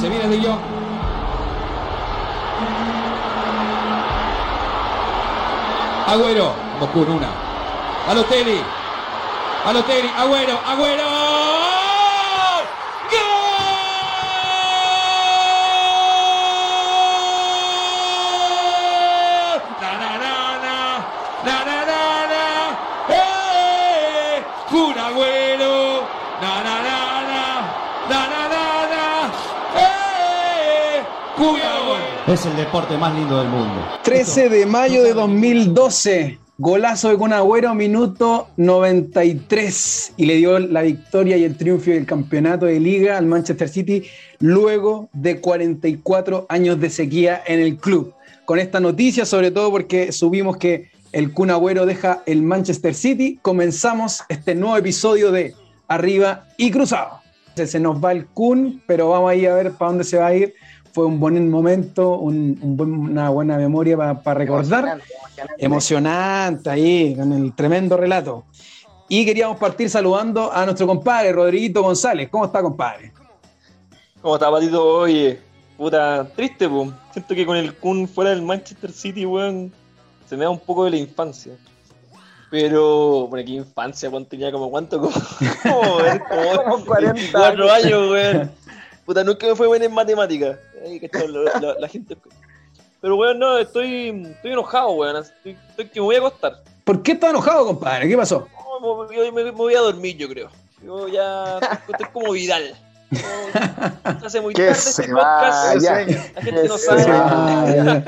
Se viene de Jong. Agüero. Vamos con una. Alotelli. Alotelli. Agüero. Agüero. Es el deporte más lindo del mundo. 13 de mayo de 2012. Golazo de Kun Agüero, minuto 93. Y le dio la victoria y el triunfo del campeonato de liga al Manchester City luego de 44 años de sequía en el club. Con esta noticia, sobre todo porque subimos que el Kun Agüero deja el Manchester City, comenzamos este nuevo episodio de Arriba y Cruzado. Se nos va el Kun, pero vamos a ir a ver para dónde se va a ir fue un buen momento, una buena memoria para recordar. Emocionante, ahí, con el tremendo relato. Y queríamos partir saludando a nuestro compadre, Rodriguito González. ¿Cómo está, compadre? ¿Cómo está, Patito? Oye, puta, triste, pues. Siento que con el Kun fuera del Manchester City, weón, se me da un poco de la infancia. Pero, bueno, qué infancia, weón, tenía como cuánto, como, como, como 44 años, weón. Puta, nunca me fue bueno en matemáticas la, gente. Pero, weón, no, estoy, estoy enojado, weón. Estoy, que me voy a acostar. ¿Por qué estás enojado, compadre? ¿Qué pasó? me, me, voy a dormir, yo creo. Yo ya estoy, como Vidal. hace muy tarde este podcast. la gente no sabe.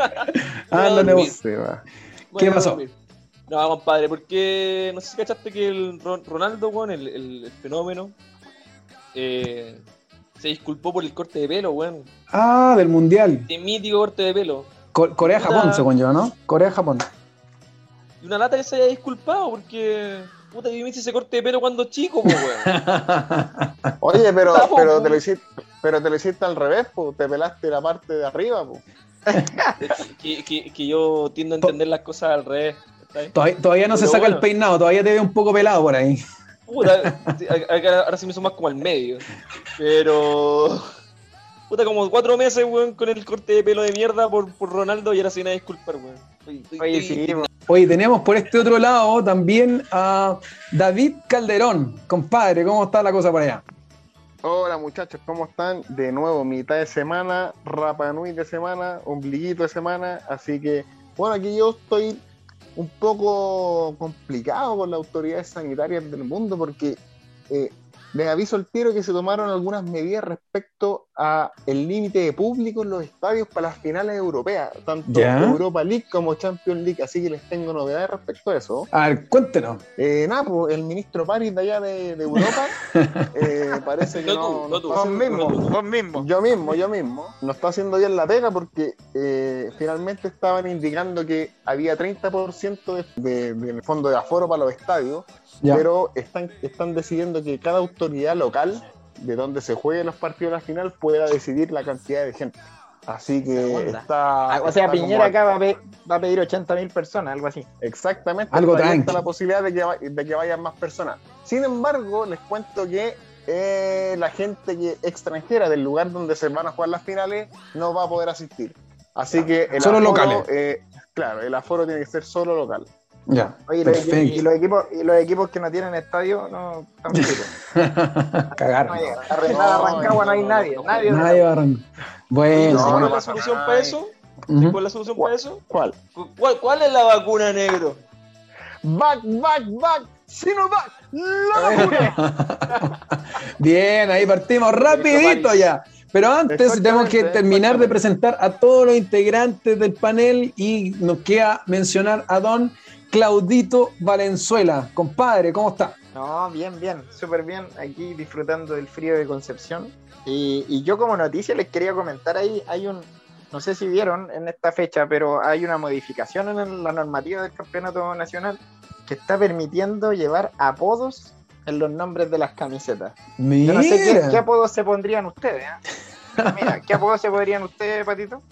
¿Qué pasó? No, compadre, porque no sé si cachaste que el Ronaldo, weón, el, el, el fenómeno, eh, se disculpó por el corte de pelo, weón. Ah, del mundial. De mítico corte de pelo. Corea-Japón, según yo, ¿no? Corea-Japón. Y una lata que se haya disculpado porque. Puta, yo me hice ese corte de pelo cuando chico, weón. Oye, pero, pero, te lo hiciste, pero te lo hiciste al revés, pues. Te pelaste la parte de arriba, pues. que, que, que, yo tiendo a entender las cosas al revés. Todavía, no se saca el peinado, todavía te ve un poco pelado por ahí. Puta, ahora sí me hizo más como al medio. Pero. Puta, como cuatro meses, weón, con el corte de pelo de mierda por, por Ronaldo y ahora sin a disculpar, weón. Oye, sí, Oye, tenemos por este otro lado también a David Calderón. Compadre, ¿cómo está la cosa por allá? Hola muchachos, ¿cómo están? De nuevo, mitad de semana, Rapa Nui de semana, ombliguito de semana, así que, bueno, aquí yo estoy un poco complicado con las autoridades sanitarias del mundo porque eh, les aviso al tiro que se tomaron algunas medidas respecto a el límite de público en los estadios para las finales europeas, tanto Europa League como Champions League, así que les tengo novedades respecto a eso. A ver, cuéntenos. Eh, nada, pues el ministro París de allá de, Europa eh, parece que no, mismo, vos mismo. Yo mismo, yo mismo. No está haciendo bien la pega porque eh, finalmente estaban indicando que había 30% de, de, fondo de aforo para los estadios, pero están, están decidiendo que cada autoridad local de donde se jueguen los partidos de la final pueda decidir la cantidad de gente. Así que está. Ah, o sea, Piñera acá va a, pedir 80 mil personas, algo así. Exactamente. Algo está la posibilidad de que, de que vayan más personas. Sin embargo, les cuento que eh, la gente que, extranjera del lugar donde se van a jugar las finales no va a poder asistir. Así que el solo locales. Eh, claro, el aforo tiene que ser solo local. Ya. Oye, y los equipos, y los equipos que no tienen estadio no están Cagaron. No, Arrancagua no hay nadie. Nadie, nadie va a arrancar. Bueno, ¿cuál es la solución para eso? ¿Cuál es la solución para eso? ¿Cuál? ¿Cuál, cuál es la vacuna negro? Back, back, back. Sinovac, la vacuna. Bien, ahí partimos rapidito ya. Pero antes tenemos que terminar de presentar a todos los integrantes del panel y nos queda mencionar a Don Claudito Valenzuela. Compadre, ¿cómo está? No, bien, bien, súper bien. Aquí disfrutando del frío de Concepción. Y, yo como noticia les quería comentar ahí, hay un, no sé si vieron en esta fecha, pero hay una modificación en la normativa del Campeonato Nacional que está permitiendo llevar apodos en los nombres de las camisetas. Mira. Yo no sé qué, apodos se pondrían ustedes. ¿eh? Mira, ¿qué apodos se pondrían ustedes, Patito?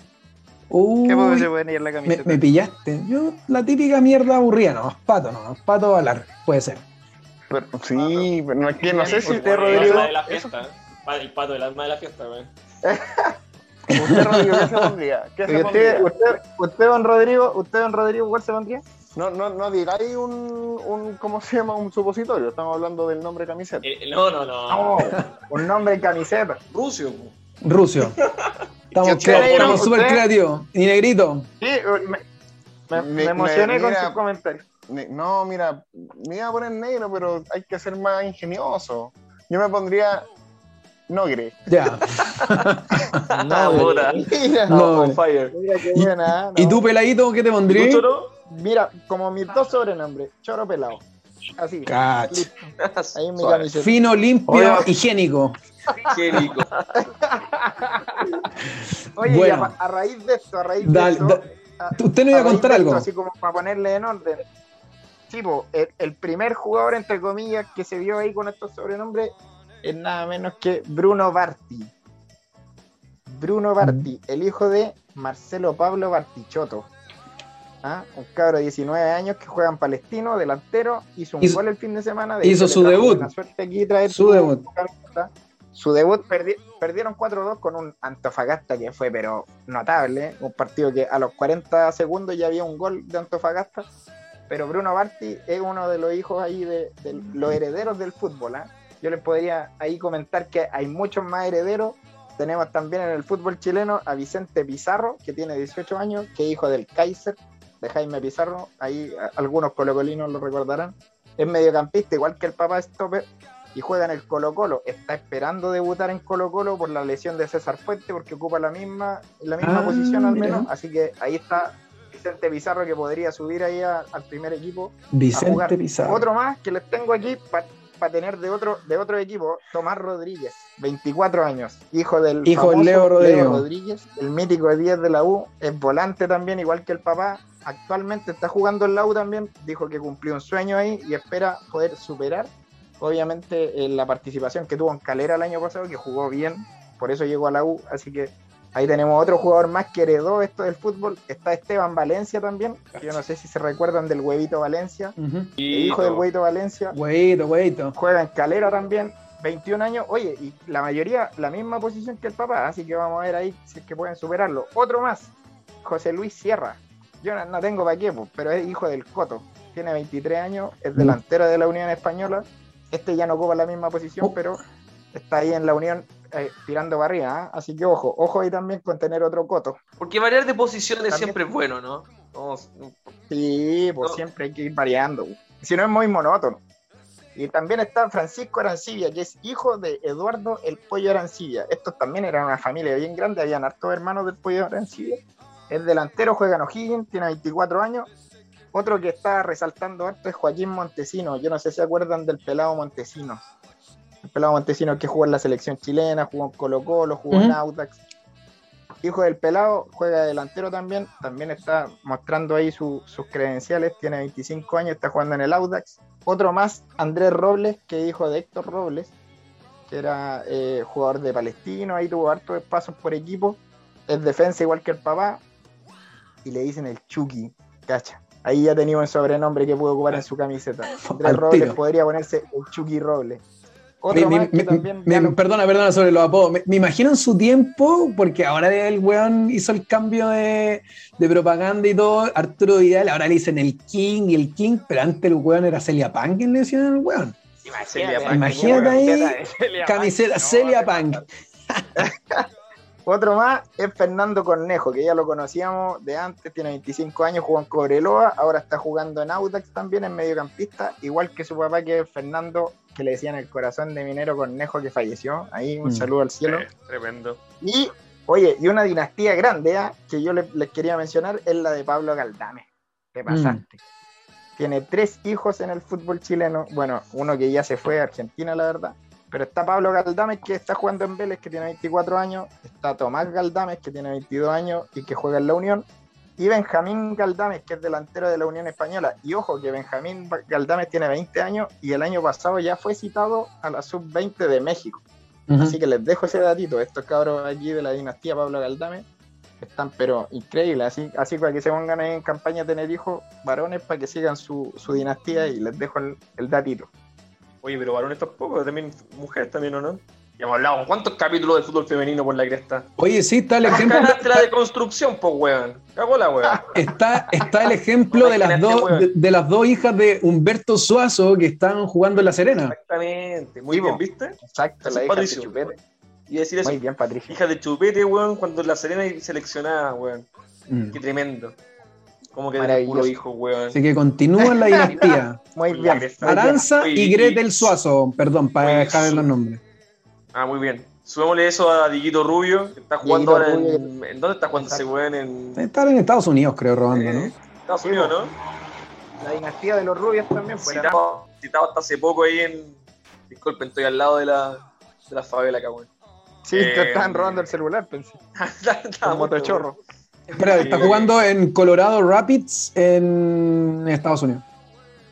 ¿Qué puede se puede la camiseta? Me, pillaste. Yo, la típica mierda aburrida, no, pato, no, pato balar, puede ser. sí, pero no, es que no sé si usted, Rodrigo. De la fiesta, pa- el pato del alma de la fiesta, weón. ¿Usted, Rodrigo, qué se pondría? ¿Qué se usted, pondría? usted, usted, don Rodrigo, usted, don Rodrigo, ¿cuál se pondría? No, no, no digáis un, un, ¿cómo se llama? Un supositorio. Estamos hablando del nombre camiseta. Eh, no, no, no. No, un nombre camiseta. Rucio, po. Rusio. Estamos, súper creativos. Y negrito. Sí, me, me- Me- me emocioné con mira. su comentario. Ne- No, mira, me iba a poner negro, pero hay que ser más ingenioso. Yo me pondría Nogre. Ya. No, puta. Mira, No, No, on eh. fire. Mira qué buena. ¿Y ¿no? tú, peladito, qué te pondrías? Mira, como mis dos sobrenombres, choro pelado. Así. Ahí en mi. Fino, limpio, Oye. higiénico. Qué rico. Oye, Bueno. a, a raíz de esto, a raíz de esto, a- Usted no iba a contar algo. esto, Así como para ponerle en orden. Tipo, el, el primer jugador, entre comillas, que se vio ahí con estos sobrenombres es nada menos que Bruno Barti. Bruno Barti, el hijo de Marcelo Pablo Bartichotto. ¿Ah? Un cabro de 19 años que juega en Palestino, delantero, hizo un Hizo- gol el fin de semana. de hizo su debut. buena suerte aquí traer Su debut. Su debut perdi- perdieron 4-2 con un Antofagasta que fue pero notable, un partido que a los 40 segundos ya había un gol de Antofagasta, pero Bruno Barti es uno de los hijos ahí de, los herederos del fútbol. ¿ah? Yo les podría ahí comentar que hay muchos más herederos. Tenemos también en el fútbol chileno a Vicente Pizarro, que tiene 18 años, que es hijo del Kaiser, de Jaime Pizarro, ahí algunos colocolinos lo recordarán. Es mediocampista, igual que el papá Stopper, y juega en el Colo Colo. Está esperando debutar en Colo Colo por la lesión de César Fuente, porque ocupa la misma, la misma Ah, posición al mira. menos. Así que ahí está Vicente Pizarro que podría subir ahí a- al primer equipo. a Vicente jugar. Pizarro. Otro más que les tengo aquí para tener de otro, de otro equipo, Tomás Rodríguez, 24 años, hijo del Hijo Leo Rodríguez. Rodríguez, el mítico 10 de la U, es volante también, igual que el papá. Actualmente está jugando en la U también, dijo que cumplió un sueño ahí y espera poder superar, obviamente, eh, la participación que tuvo en Calera el año pasado, que jugó bien, por eso llegó a la U, así que ahí tenemos otro jugador más que heredó esto del fútbol, está Esteban Valencia también, que yo no sé si se recuerdan del huevito Valencia, el hijo del huevito Valencia, Huevito, huevito. juega en Calera también, 21 años, oye, y la mayoría la misma posición que el papá, así que vamos a ver ahí si es que pueden superarlo. Otro más, José Luis Sierra. Yo no, no tengo para qué, pues, pero es hijo del Coto. Tiene 23 años, es delantero de la Unión Española. Este ya no ocupa la misma posición, Oh. pero está ahí en la Unión eh, tirando para arriba. ¿ah? Así que ojo, ojo ahí también con tener otro Coto. Porque variar de posiciones También- siempre es bueno, ¿no? No, Sí, pues No. siempre hay que ir variando. Si no es muy monótono. Y también está Francisco Arancibia, que es hijo de Eduardo el Pollo Arancibia. Estos también eran una familia bien grande, habían hartos hermanos del Pollo Arancibia. Es delantero, juega en O'Higgins, tiene 24 años. Otro que está resaltando harto es Joaquín Montesino. Yo no sé si se acuerdan del pelado Montesino. El pelado Montesino que jugó en la selección chilena, jugó en Colo Colo, jugó en. Audax. Hijo del pelado, juega de delantero también. También está mostrando ahí su- sus credenciales. Tiene 25 años, está jugando en el Audax. Otro más, Andrés Robles, que es hijo de Héctor Robles, que era eh, jugador de Palestino. Ahí tuvo hartos pasos por equipo. Es defensa igual que el papá. Y le dicen el Chucky, cacha. Ahí ya tenía un sobrenombre que pudo ocupar en su camiseta. Andrés Robles tiro. podría ponerse el Chucky Robles. Me- Otro me- más que me- también me- ya lo- perdona, perdona sobre los apodos. Me, me imagino en su tiempo, porque ahora el weón hizo el cambio de, de propaganda y todo, Arturo Vidal, ahora le dicen el King y el King, pero antes el weón era Celia Punk, ¿quién le decían al weón? Imagínate ahí, Camiseta Celia Camiseta Otro más es Fernando Cornejo, que ya lo conocíamos de antes, tiene 25 años, jugó en Cobreloa, ahora está jugando en Audax también, en mediocampista, igual que su papá que es Fernando, que le decían el corazón de minero Cornejo que falleció. Ahí un Mm. saludo al cielo. Eh, tremendo. Y, oye, y una dinastía grande ¿ah? que yo le- les quería mencionar es la de Pablo Galdame. Te pasaste. Tiene tres hijos en el fútbol chileno. Bueno, uno que ya se fue a Argentina, la verdad. Pero está Pablo Galdames, que está jugando en Vélez, que tiene 24 años. Está Tomás Galdames, que tiene 22 años y que juega en la Unión. Y Benjamín Galdames, que es delantero de la Unión Española. Y ojo, que Benjamín Galdames tiene 20 años y el año pasado ya fue citado a la sub-20 de México. Así que les dejo ese datito. Estos cabros aquí de la dinastía Pablo Galdame están pero increíbles. Así, así para que se pongan ahí en campaña a tener hijos varones para que sigan su, su dinastía y les dejo el, el datito. Oye, pero varones tampoco, también mujeres también, ¿o no? Ya hemos hablado, ¿cuántos capítulos de fútbol femenino por la cresta? Oye, sí, está el ejemplo. Cagaste la de construcción, pues, weón. Cagó la weón. Está, está el ejemplo de las, dos, de, de las dos hijas de Humberto Suazo que están jugando en La Serena. Exactamente. Muy Sí, bien. ¿viste? Exacto, la hija de Patricio. Chupete. Y decir eso. Muy bien, Patricia. Hija de Chupete, weón, cuando la Serena y seleccionada, weón. Mm. Qué tremendo. Como que de Maravilloso. puro hijo, weón. Así que continúa la dinastía. Muy bien. cresta. muy bien. Aranza y Gretel Suazo, perdón, para dejar su- los nombres. Ah, muy bien. Subémosle eso a Diguito Rubio, que está jugando ahora en, en. ¿Dónde está jugando ese weón? En Están en Estados Unidos, creo, robando, eh, ¿no? Estados Unidos. ¿no? La dinastía de los rubios también fue la- Citado, hasta hace poco ahí en. Disculpen, estoy al lado de la, de la favela acá, weón. Sí, Eh, te estaban robando el celular, pensé. Muerto, motochorro. Espera, está jugando en Colorado Rapids en Estados Unidos.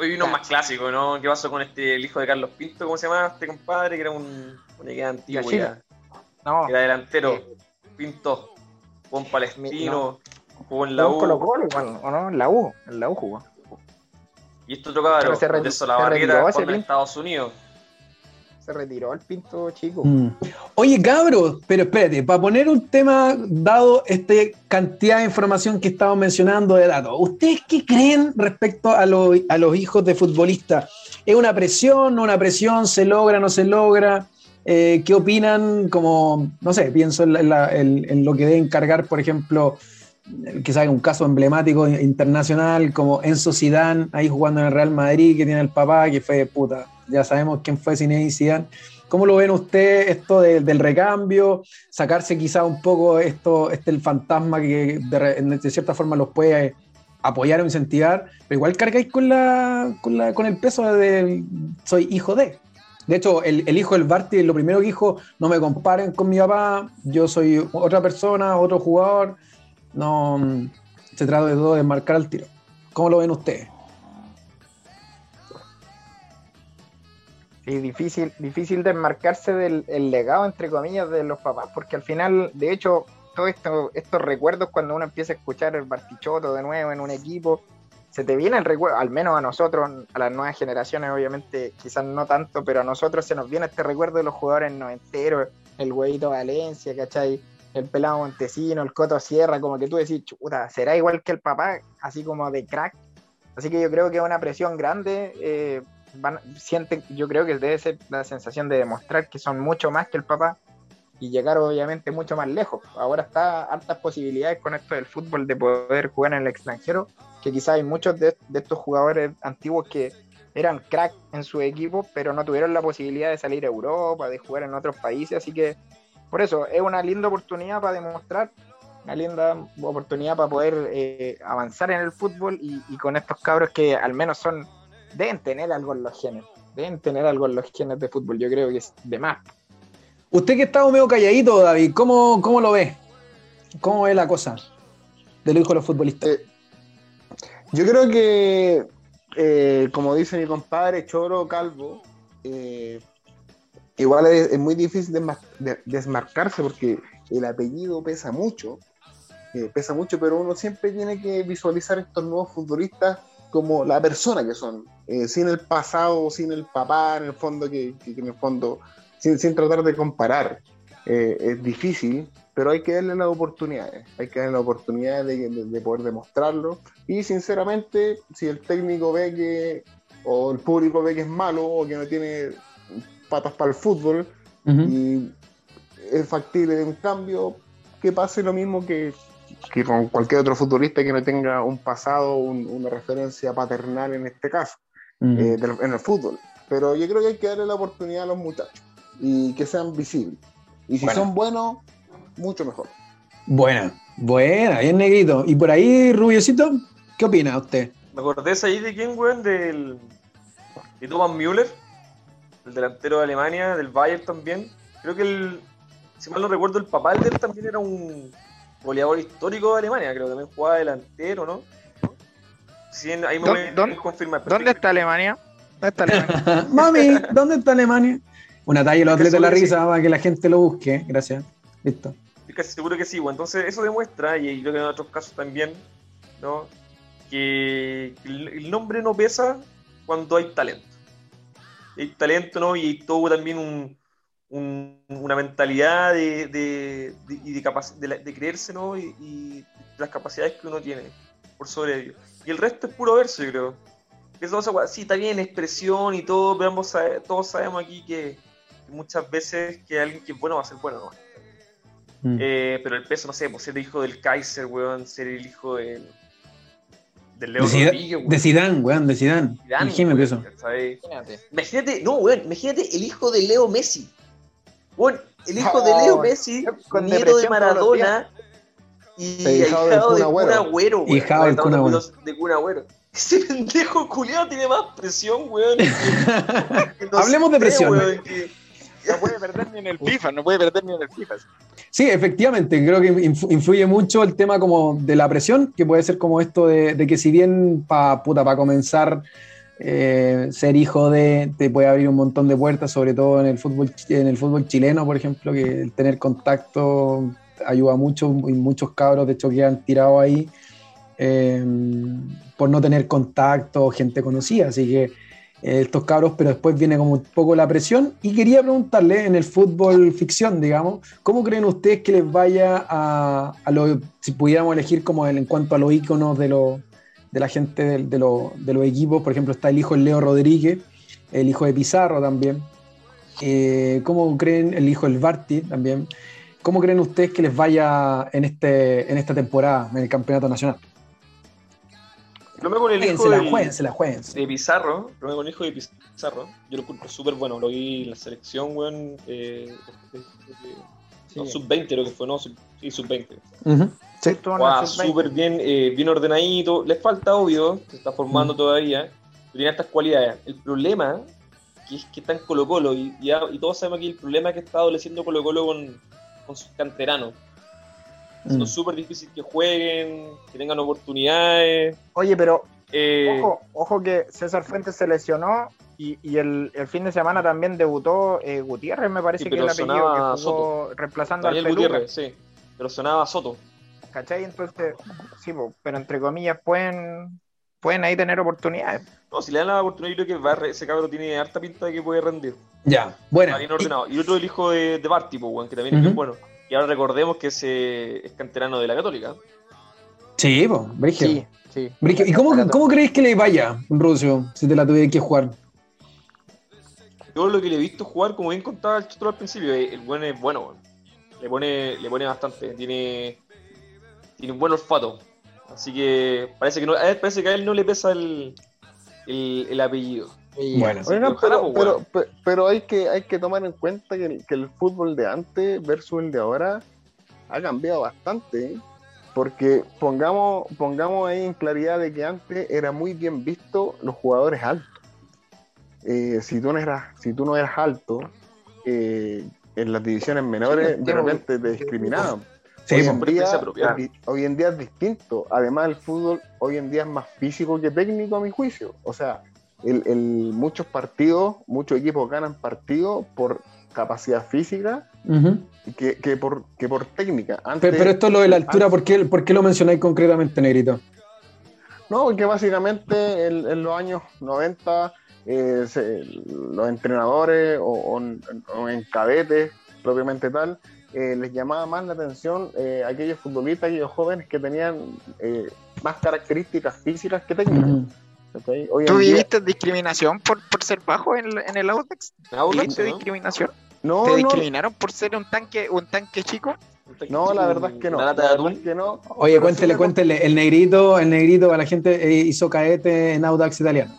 Hoy uno más clásico, ¿no? ¿Qué pasó con este, el hijo de Carlos Pinto? ¿Cómo se llama este compadre? Que era un. Una idea antigua ya. No, era delantero. Pinto. Jugó en Palestino. Jugó en la Colo U. Colo igual, ¿o no? En la U, en la U jugó. Y esto re- de Solabarrieta en. Estados Unidos. Se retiró el pinto chico. Mm. Oye, cabros, pero espérate, para poner un tema, dado esta cantidad de información que estamos mencionando de datos, ¿ustedes qué creen respecto a, lo- a los hijos de futbolistas? ¿Es una presión, no una presión? ¿Se logra, no se logra? Eh, ¿Qué opinan? Como, no sé, pienso en lo que deben cargar, por ejemplo, quizás un caso emblemático internacional como Enzo Zidane, ahí jugando en el Real Madrid, que tiene el papá, que fue puta, ya sabemos quién fue Zinedine Zidane. ¿Cómo lo ven ustedes esto de- del recambio? Sacarse quizá un poco esto, este el fantasma que de, de cierta forma los puede apoyar o incentivar, pero igual cargáis con la, con la con el peso de soy hijo de. De hecho, el, el hijo del Barty lo primero que dijo, no me comparen con mi papá, yo soy otra persona, otro jugador, no mm, se trata de todo de marcar al tiro. ¿Cómo lo ven ustedes? Sí, difícil, difícil desmarcarse del el legado, entre comillas, de los papás, porque al final, de hecho, todos esto, estos recuerdos, cuando uno empieza a escuchar el Bartichotto de nuevo en un equipo, se te viene el recuerdo, al menos a nosotros, a las nuevas generaciones, obviamente, quizás no tanto, pero a nosotros se nos viene este recuerdo de los jugadores noventeros, el huevito Valencia, ¿cachai? El pelado Montesino, el Coto Sierra, como que tú decís, chuta, será igual que el papá, así como de crack. Así que yo creo que es una presión grande. eh, van, sienten, yo creo que debe ser la sensación de demostrar que son mucho más que el papá y llegar obviamente mucho más lejos. Ahora está hartas posibilidades con esto del fútbol de poder jugar en el extranjero, que quizás hay muchos de estos jugadores antiguos que eran crack en su equipo, pero no tuvieron la posibilidad de salir a Europa, de jugar en otros países, así que por eso es una linda oportunidad para demostrar, una linda oportunidad para poder eh, avanzar en el fútbol y, y con estos cabros que al menos son deben tener algo en los genes. Deben tener algo en los genes de fútbol. Yo creo que es de más. Usted que estaba medio calladito, David, ¿cómo, cómo lo ve? ¿Cómo ve la cosa de los hijos de los futbolistas? Eh, Yo creo que, eh, como dice mi compadre Choro Calvo, eh, igual es, es muy difícil de- desmarcarse porque el apellido pesa mucho, eh, pesa mucho, pero uno siempre tiene que visualizar estos nuevos futbolistas como la persona que son, eh, sin el pasado, sin el papá, en el fondo, que, que- que en el fondo, sin, sin tratar de comparar. Eh, es difícil, pero hay que darle las oportunidades, hay que darle las oportunidades de, de- de poder demostrarlo. Y sinceramente, si el técnico ve que, o el público ve que es malo, o que no tiene patas para el fútbol, y es factible de un cambio, que pase lo mismo que, que con cualquier otro futbolista que no tenga un pasado, un- una referencia paternal en este caso, eh, del- en el fútbol. Pero yo creo que hay que darle la oportunidad a los muchachos y que sean visibles. Y si Bueno. son buenos, mucho mejor. Buena, buena, bien negrito. ¿Y por ahí, Rubiosito? ¿Qué opina usted? ¿Me acordés ahí de quién, weón? Del, de Thomas Müller, el delantero de Alemania, del Bayern también. Creo que el, si mal no recuerdo, el papá de él también era un goleador histórico de Alemania. Creo que también jugaba delantero, ¿no? Sí, ahí me ¿Dó- voy a dónde- confirmar. ¿Dónde está Alemania? ¿Dónde está Alemania? Mami, ¿dónde está Alemania? Una talla los atletas de la risa para que la gente lo busque. Gracias. Listo. Estoy casi seguro que sí, weón. Entonces, eso demuestra, y creo que en otros casos también, ¿no? Que el, el nombre no pesa cuando hay talento. Hay talento, ¿no? Y hay todo también un, un- una mentalidad de, de, de- y de, capac- de, la- de creérselo y, y las capacidades que uno tiene por sobre ello. Y el resto es puro verso, yo creo. Eso, eso, sí, está bien, expresión y todo, pero ambos sabe- todos sabemos aquí que, que muchas veces que alguien que es bueno va a ser bueno, ¿no? Mm. Eh, pero el peso, no sé, pues ser el hijo del Kaiser, weón, ser el hijo del, del Leo de, Zidane, Rodríguez, weón. de Zidane, weón, de Zidane. Weón, eso. Imagínate. Imagínate, no, weón, imagínate el hijo de Leo Messi. Weón, el hijo de Leo Messi, con nieto de Maradona y hijado del de Kun Agüero. Hijado del Estamos Kun hablando Agüero. de Kun Agüero. Ese pendejo culiado tiene más presión, weón. que- que no Hablemos de presión. weón, que- No puede perder ni en el FIFA, no puede perder ni en el FIFA. Sí, efectivamente, creo que inf- influye mucho el tema como de la presión, que puede ser como esto de, de que si bien para pa comenzar eh, ser hijo de te puede abrir un montón de puertas, sobre todo en el fútbol en el fútbol chileno, por ejemplo, que el tener contacto ayuda mucho y muchos cabros de hecho quedan tirados ahí eh, por no tener contacto, gente conocida, así que estos cabros, pero después viene como un poco la presión. Y quería preguntarle, en el fútbol ficción, digamos, ¿cómo creen ustedes que les vaya a, a lo, si pudiéramos elegir como el- en cuanto a los íconos de, lo- de la gente de, de lo- de los equipos? Por ejemplo, está el hijo de Leo Rodríguez, el hijo de Pizarro también. Eh, ¿Cómo creen el hijo del Barty también? ¿Cómo creen ustedes que les vaya en, este, en esta temporada, en el campeonato nacional? Me con el hijo Jueguensela, del- jueguensela, jueguensela. de Pizarro, lo con el hijo de Pizarro, yo lo encuentro súper bueno, lo vi en la selección, weón, eh, de- no, sub-20 creo que fue, no, sub, sí, sub-20. Ujú. Sí. Estuvo en el Guau, sub-20. súper bien, eh, bien ordenadito, le falta obvio, se está formando Mm. todavía, pero tiene estas cualidades. El problema que es que está en Colo Colo, y, todos sabemos aquí el problema que está adoleciendo Colo Colo con, con sus canteranos. Mm. Es súper difícil que jueguen, que tengan oportunidades. Oye, pero eh, ojo, ojo que César Fuentes se lesionó y, y el, el fin de semana también debutó eh, Gutiérrez, me parece Sí, que es el apellido que jugó reemplazando Daniel al Peluca, Gutiérrez, sí, pero sonaba Soto. ¿cachai? Entonces, sí, po, pero entre comillas pueden, pueden ahí tener oportunidades. No, si le dan la oportunidad, yo creo que va a re- ese cabrón tiene harta pinta de que puede rendir. Ya, bueno. Está bien ordenado. Y otro el hijo de, de Barty, pues, que también es bien bueno. Y ahora recordemos que ese es canterano de la Católica. Sí, pues, Brigio. Sí, sí. Brigio. ¿Y cómo, cómo creéis que le vaya, Rucio, si te la tuvierais que jugar? Yo lo que le he visto jugar, como bien contaba el Chotro al principio, eh, el buen es bueno. Le pone, le pone bastante. Tiene, tiene un buen olfato. Así que parece que, no, a él, parece que a él no le pesa el, el, el apellido. Bueno. Pero, pues, pero, hay, que, hay que tomar en cuenta que el, que el fútbol de antes versus el de ahora ha cambiado bastante. ¿eh? Porque pongamos, pongamos ahí en claridad de que antes era muy bien visto los jugadores altos. Eh, si, tú no eras, si tú no eras alto, eh, en las divisiones menores Sí, de repente te discriminaban. Sí, hoy, en día, hoy- hoy en día es distinto. Además, el fútbol hoy en día es más físico que técnico, a mi juicio. O sea, el, el- muchos partidos, muchos equipos ganan partidos por capacidad física que, que por, que por técnica. Antes, Pero, pero esto lo de la altura, ¿por qué, por qué lo mencionáis concretamente, Negrito? No, porque básicamente en, en los años 90 eh, se- los entrenadores o, o en, o en cadetes propiamente tal, eh, les llamaba más la atención eh, aquellos futbolistas, aquellos jóvenes que tenían eh, más características físicas que técnicas. Hoy ¿Tú en día- viviste discriminación por, por ser bajo en, el- en el Audax? ¿Viviste ¿no? discriminación? no, ¿Te no, discriminaron por ser un tanque, un tanque chico? no, la verdad es que no. La es que. Oye, Pero cuéntele, cuéntele. El negrito, el negrito a la gente eh, hizo caete en Audax italiano.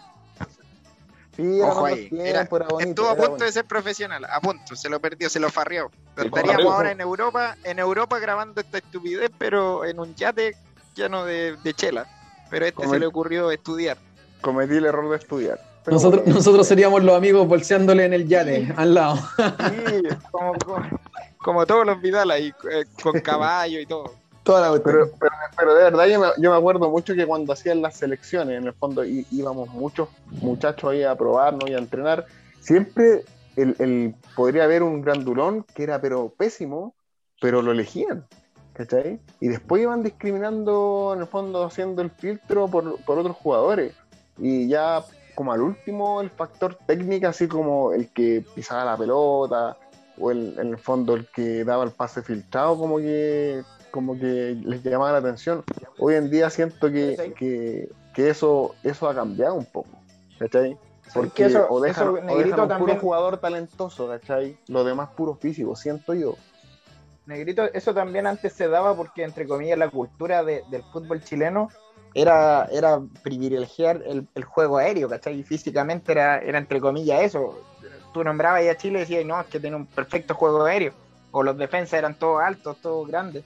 Sí, era Ojo ahí. tiempos, Era- era bonito, Estuvo a punto bonito. de ser profesional, a punto, se lo perdió, se lo farrió. Estaríamos ahora en Europa, en Europa grabando esta estupidez, pero en un yate lleno de, de chela. Pero a este Como se el- le ocurrió estudiar. Cometí el error de estudiar. Pero Nosotros, bueno, nosotros seríamos los amigos bolseándole en el yate, al lado. Sí, como, como, como todos los Vidal ahí, eh, con caballo y todo. Toda la Pero, pero, pero de verdad yo me, yo me acuerdo mucho que cuando hacían las selecciones, en el fondo í- íbamos muchos muchachos ahí a probarnos y a entrenar, siempre el, el- podría haber un grandulón que era pero pésimo, pero lo elegían, ¿cachai? Y después iban discriminando, en el fondo haciendo el filtro por, por otros jugadores. Y ya como al último el factor técnica, así como el que pisaba la pelota, o el, en el fondo el que daba el pase filtrado como que como que les llamaba la atención. Hoy en día siento que, que, que eso, eso ha cambiado un poco. ¿Cachai? Porque eso- o dejan, eso, o dejan un puro también- jugador talentoso, ¿cachai? Lo demás puro físico, siento yo. Negrito, eso también antes se daba porque, entre comillas, la cultura de- del fútbol chileno era, era privilegiar el, el juego aéreo, ¿cachai? Y físicamente era, era, entre comillas, eso. Tú nombrabas a Chile y decías, no, es que tiene un perfecto juego aéreo. O los defensas eran todos altos, todos grandes.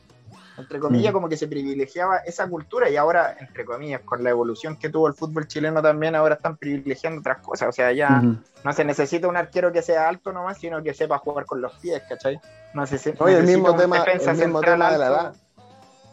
Entre comillas, Mm. como que se privilegiaba esa cultura y ahora, entre comillas, con la evolución que tuvo el fútbol chileno también, ahora están privilegiando otras cosas. O sea, ya no se necesita un arquero que sea alto nomás, sino que sepa jugar con los pies, ¿cachai? No se, Oye, el mismo tema, el mismo tema de la edad.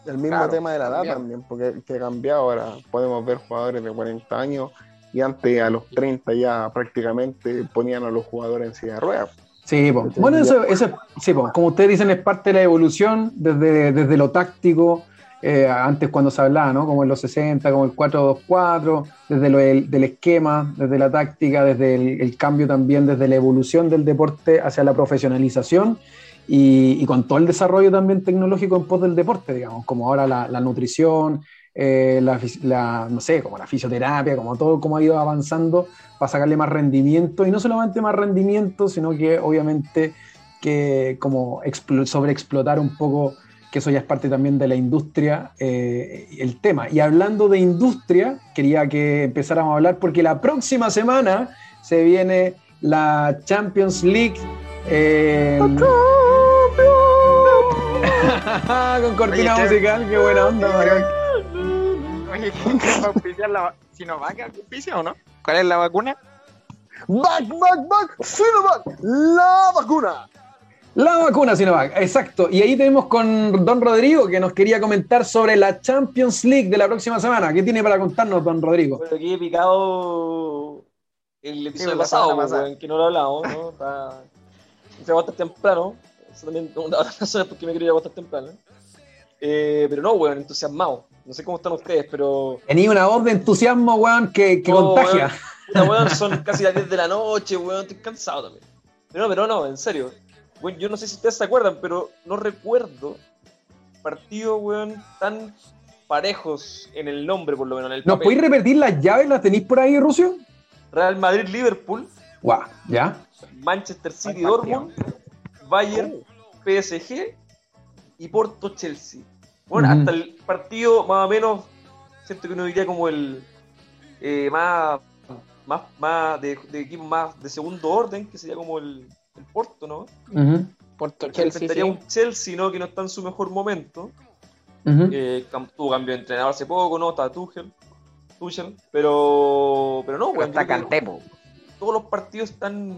El mismo Claro, tema de la edad también. también, porque que ha cambiado ahora. Podemos ver jugadores de 40 años y antes a los 30 ya prácticamente ponían a los jugadores en silla de ruedas. Sí, po. Bueno, eso, eso es- sí, po. como ustedes dicen, es parte de la evolución desde, desde lo táctico, eh, antes cuando se hablaba, ¿no? Como en los 60, como el 4-2-4, desde lo del, del esquema, desde la táctica, desde el, el cambio también, desde la evolución del deporte hacia la profesionalización y, y con todo el desarrollo también tecnológico en pos del deporte, digamos, como ahora la, la nutrición, eh, la, la, no sé, como la fisioterapia, como todo como ha ido avanzando para sacarle más rendimiento, y no solamente más rendimiento, sino que obviamente que como explo- sobreexplotar un poco, que eso ya es parte también de la industria, eh, el tema. Y hablando de industria, quería que empezáramos a hablar porque la próxima semana se viene la Champions League. eh, con cortina musical, qué buena onda, Mariano. Oye, ¿quién va a auspiciar la Sinovac auspicia o no? ¿Cuál es la vacuna? ¡Back, back, back! ¡Sinovac! ¡La vacuna! La vacuna Sinovac, exacto. Y ahí tenemos con Don Rodrigo que nos quería comentar sobre la Champions League de la próxima semana. ¿Qué tiene para contarnos, Don Rodrigo? Bueno, aquí he picado el episodio Sí, pasado, pasada. weón, que no lo hablamos, ¿no? Está... Se bastante temprano. Eso también es una de las razones por qué me quería acostar temprano. Eh, pero no, weón, entusiasmado. No sé cómo están ustedes, pero. Tenía una voz de entusiasmo, weón, que, que Oh, contagia. weón. Puta, weón, son casi las 10 de la noche, weón, estoy cansado también. Pero no, pero no, en serio. Weón, yo no sé si ustedes se acuerdan, pero no recuerdo partidos, weón, tan parejos en el nombre, por lo menos en el ¿Nos papel. podéis repetir las llaves? ¿Las tenéis por ahí, Rucio? Real Madrid-Liverpool, Guau, ¿ya? Manchester City Buen Dortmund, Bayern, PSG y Porto Chelsea. Bueno, hasta el partido más o menos siento que uno diría como el eh, más más, más de, de equipo más de segundo orden, que sería como el Porto, ¿no? Ujú, Porto Se Chelsea, sí. un Chelsea, ¿no? Que no está en su mejor momento. Eh, cam- tuvo cambio de entrenador hace poco, ¿no? Está Tuchel. Tuchel. Pero, pero no, weón. está Cantepo. Todos los partidos están,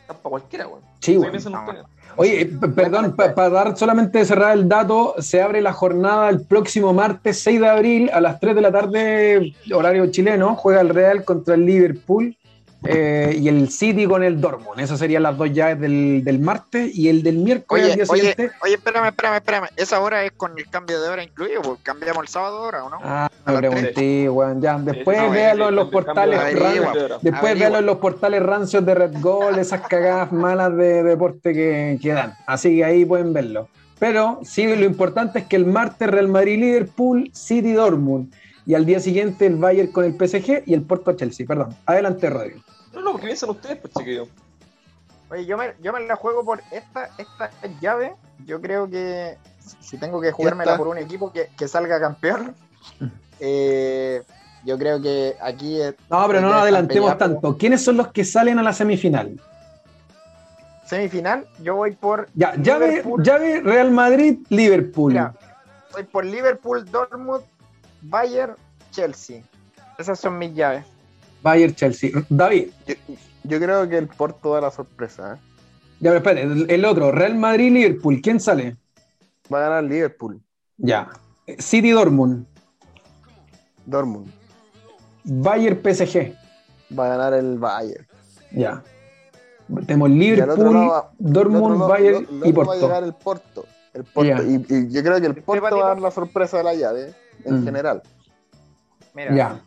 están para cualquiera, weón. Sí, ¿Qué weón. piensan no, ustedes? Oye, p- perdón, para dar solamente cerrar el dato, se abre la jornada el próximo martes 6 de abril a las 3 de la tarde, horario chileno. Juega el Real contra el Liverpool eh, y el City con el Dortmund. Esas serían las dos llaves del, del martes y el del miércoles al día oye, siguiente. oye, espérame, espérame, espérame. Esa hora es con el cambio de hora incluido, porque cambiamos el sábado ahora, ¿o no? Ah, me pregunté, weón, ya. Después no, véalo en los portales de-. Después Averigua. véalo en los portales rancios de Red Gold, esas cagadas malas de deporte que, que dan. Así que ahí pueden verlo. Pero sí, lo importante es que el martes Real Madrid Liverpool, City Dortmund. Y al día siguiente el Bayern con el PSG y el Porto Chelsea. Perdón. Adelante, Rodrigo. No, no, porque piensan ustedes, pues, chiquillos. Oye, yo me, yo me la juego por esta, esta llave. Yo creo que si tengo que jugármela por un equipo que, que salga campeón, eh, yo creo que aquí. es- No, pero no nos de adelantemos tanto. ¿Quiénes son los que salen a la semifinal? Semifinal, yo voy por. Ya, llave, llave Real Madrid, Liverpool. Mira, voy por Liverpool, Dortmund, Bayern, Chelsea. Esas son mis llaves. Bayern, Chelsea. David, Yo, yo creo que el Porto da la sorpresa. ¿eh? ya, pero espérate, el, el otro, Real Madrid, Liverpool. ¿Quién sale? Va a ganar Liverpool, Ya. City Dortmund, Dortmund. Bayern PSG. Va a ganar el Bayern. Ya. Tenemos Liverpool, va- Dortmund, Bayern y otro va a llegar Porto. el Porto. El Porto. Y, y yo creo que el ¿Este Porto va a dar la sorpresa de la llave, en Mm. general. Mira. Ya.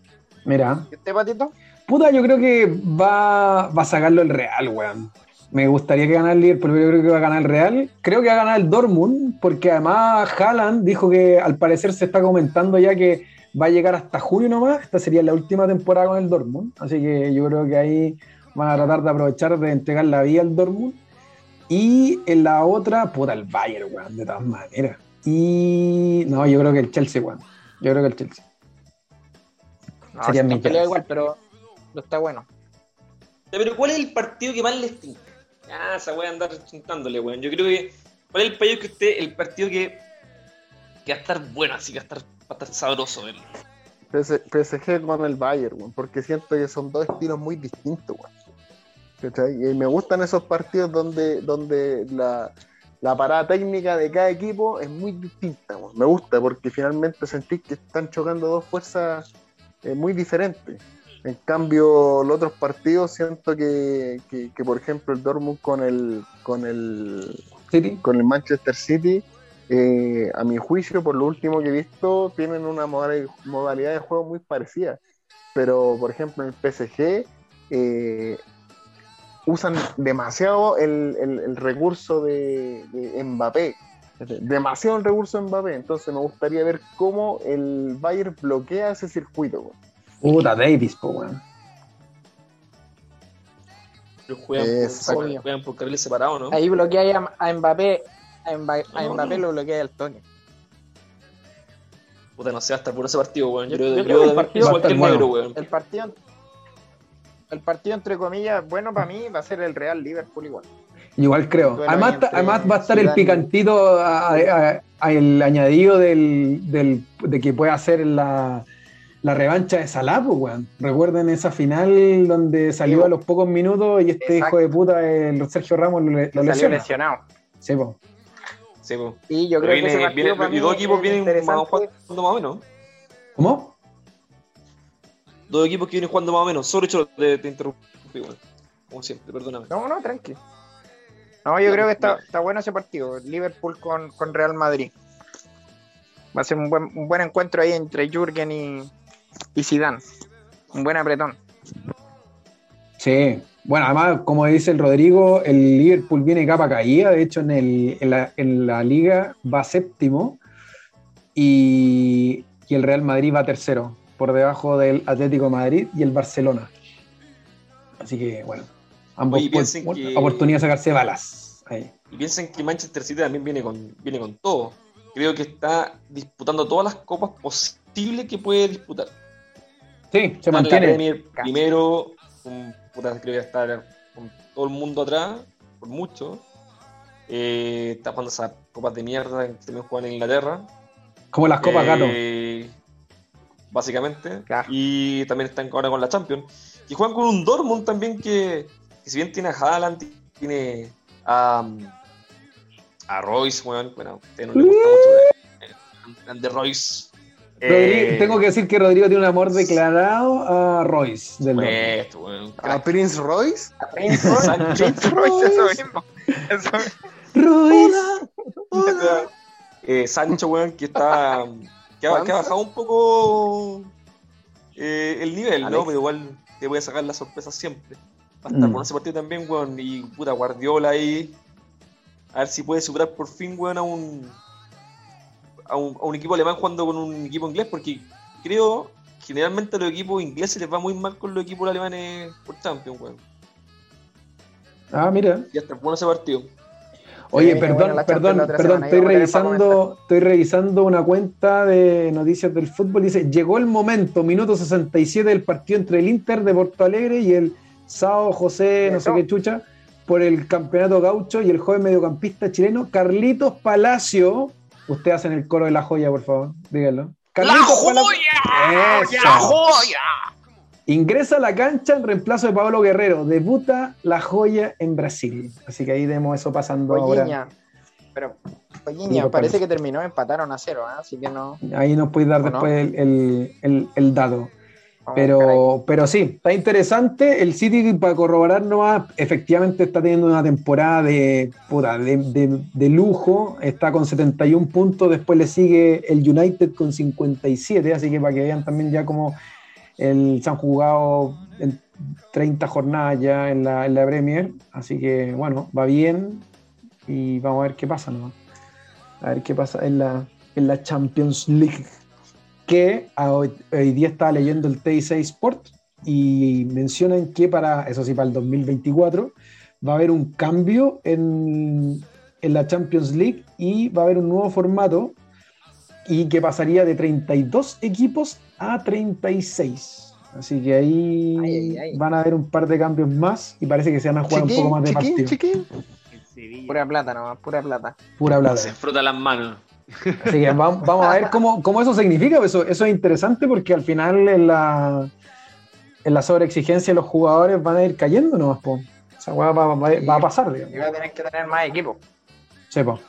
Mira. ¿Y ¿Este patito? Puta, yo creo que va, va a sacarlo el Real, weón. Me gustaría que ganara el Liverpool, pero yo creo que va a ganar el Real. Creo que va a ganar el Dortmund, porque además Haaland dijo que al parecer se está comentando ya que va a llegar hasta julio nomás. Esta sería la última temporada con el Dortmund. Así que yo creo que ahí van a tratar de aprovechar de entregar la vía al Dortmund. Y en la otra, puta, el Bayern, weón, de todas maneras. Y no, yo creo que el Chelsea, weón. Yo creo que el Chelsea. No, Sería mi igual, pero no está bueno. Ya, Pero ¿cuál es el partido que más les tinca? Ah, esa voy a andar chuntándole, weón. Yo creo que. ¿Cuál es el partido que usted, el partido que. que va a estar bueno, así que va a estar, va a estar sabroso verlo? PS- PSG con el Bayern, weón, porque siento que son dos estilos muy distintos, weón. ¿Cachai? Y me gustan esos partidos donde, donde la, la parada técnica de cada equipo es muy distinta, weón. Me gusta porque finalmente sentís que están chocando dos fuerzas eh, muy diferentes. En cambio, los otros partidos siento que, que, que, por ejemplo, el Dortmund con el, con el, City. con el Manchester City, eh, a mi juicio, por lo último que he visto, tienen una moda- modalidad de juego muy parecida. Pero, por ejemplo, en el PSG eh, usan demasiado el, el- el recurso de, de Mbappé. Demasiado el recurso de Mbappé. Entonces me gustaría ver cómo el Bayern bloquea ese circuito. Puta, Davis, po, weón. Pero juegan, Eso. por, juegan por carriles separados, ¿no? Ahí bloquea a, a Mbappé. A, Mba- a No, Mbappé no. lo bloquea el Tony. Puta, no sé, hasta por ese partido, weón. Yo, Yo- creo- yo yo, creo que el partido cualquier bueno. negro, weón. El partido, el partido entre comillas, bueno para mí va a ser el Real Liverpool igual. Igual creo. Duelo Además, ahí entre además va a estar el Zidane y- picantito, a- a- a- el añadido del, del- de que puede hacer la, la revancha de Salah, pues, weón. Recuerden esa final donde salió Sí, a los pocos minutos y este Exacto. hijo de puta, el Sergio Ramos, lo, lo Salió lesiona. lesionado. Sí, po. Sí, po. Y yo creo que ese viene, partido viene- para y mí dos equipos vienen jugando más o menos. ¿Cómo? Dos equipos que vienen jugando más o menos. Sobre hecho, te, te interrumpí, weón. Como siempre, perdóname. No, no, tranqui. No, yo creo que está, está bueno ese partido. Liverpool con, con Real Madrid. Va a ser un buen, un buen encuentro ahí entre Jürgen y, y Zidane. Un buen apretón. Sí. Bueno, además, como dice el Rodrigo, el Liverpool viene capa caída. De hecho, en, el, en, la, en la liga va séptimo y, y el Real Madrid va tercero, por debajo del Atlético de Madrid y el Barcelona. Así que, bueno, ambos Oye, piensen por- que- oportunidad de sacarse balas. Ahí. Y piensen que Manchester City también viene con, viene con todo. Creo que está disputando todas las copas posibles que puede disputar. Sí, se mantiene. Primero, con, puta, creo que está con todo el mundo atrás, por mucho. Eh, está jugando esas copas de mierda que también juegan en Inglaterra. Como las copas gato. Eh, Básicamente. Claro. Y también están ahora con la Champions. Y juegan con un Dortmund también que, que si bien tiene a Haaland, tiene a, a Royce, weón. Bueno, a usted no le gusta mucho. Grande Royce. Rodrigo- Eh, tengo que decir que Rodrigo tiene un amor declarado a Royce del weón. A Prince Royce, Prince Royce, Sancho. Prince Royce, eso mismo. Eso Royce. Eh, Sancho, weón, que está. Que ha, que ha bajado un poco eh, el nivel, ¿no? Pero igual te voy a sacar la sorpresa siempre. Va a estar Mm. con ese partido también, weón. Y puta, Guardiola ahí. A ver si puede superar por fin, weón, a un, a un. a un equipo alemán jugando con un equipo inglés, porque creo. Generalmente a los equipos ingleses les va muy mal con los equipos alemanes por Champions, weón. Ah, mira. Y hasta bueno ese partido. Oye, Sí, perdón, bueno, perdón, perdón, estoy revisando, estoy revisando una cuenta de noticias del fútbol. Dice, llegó el momento, minuto 67 del partido entre el Inter de Porto Alegre y el Sao José, no sé qué chucha, por el campeonato gaucho y el joven mediocampista chileno Carlitos Palacio. Usted hacen el coro de la joya, por favor, díganlo. Carlitos Palacio. Eso. joya! Ingresa a la cancha en reemplazo de Pablo Guerrero. Debuta la joya en Brasil. Así que ahí vemos eso pasando ahora. Oyeña. Pero, Oyeña, Digo, parece parece. que terminó, empataron a cero, ¿ah? así que no. Ahí nos puedes dar después el, el- el- el dato. Oh. Pero, pero sí, está interesante. El City, para corroborar nomás, efectivamente está teniendo una temporada de, puta, de, de- de lujo. Está con 71 puntos. Después le sigue el United con 57. Así que para que vean también ya como el, se han jugado en 30 jornadas ya en la, en la Premier, así que bueno, va bien y vamos a ver qué pasa, ¿no? A ver qué pasa en la, en la Champions League. Que hoy, hoy día estaba leyendo el TIC Sport y mencionan que para, eso sí, para el 2024 va a haber un cambio en, en la Champions League y va a haber un nuevo formato y que pasaría de 32 equipos a 36. Así que ahí Ay, ay, ay. van a haber un par de cambios más y parece que se van a jugar un poco más de chiquín, partido. chiquín. Pura plata nomás, pura plata. Pura plata. Se frotan las manos. Así que va- vamos a ver cómo, cómo eso significa. Eso, eso es interesante porque al final en la, en la sobreexigencia de los jugadores van a ir cayendo nomás. Po. Esa weá va, va- va a pasar, digamos. Y va a tener que tener más equipos. Sí, po.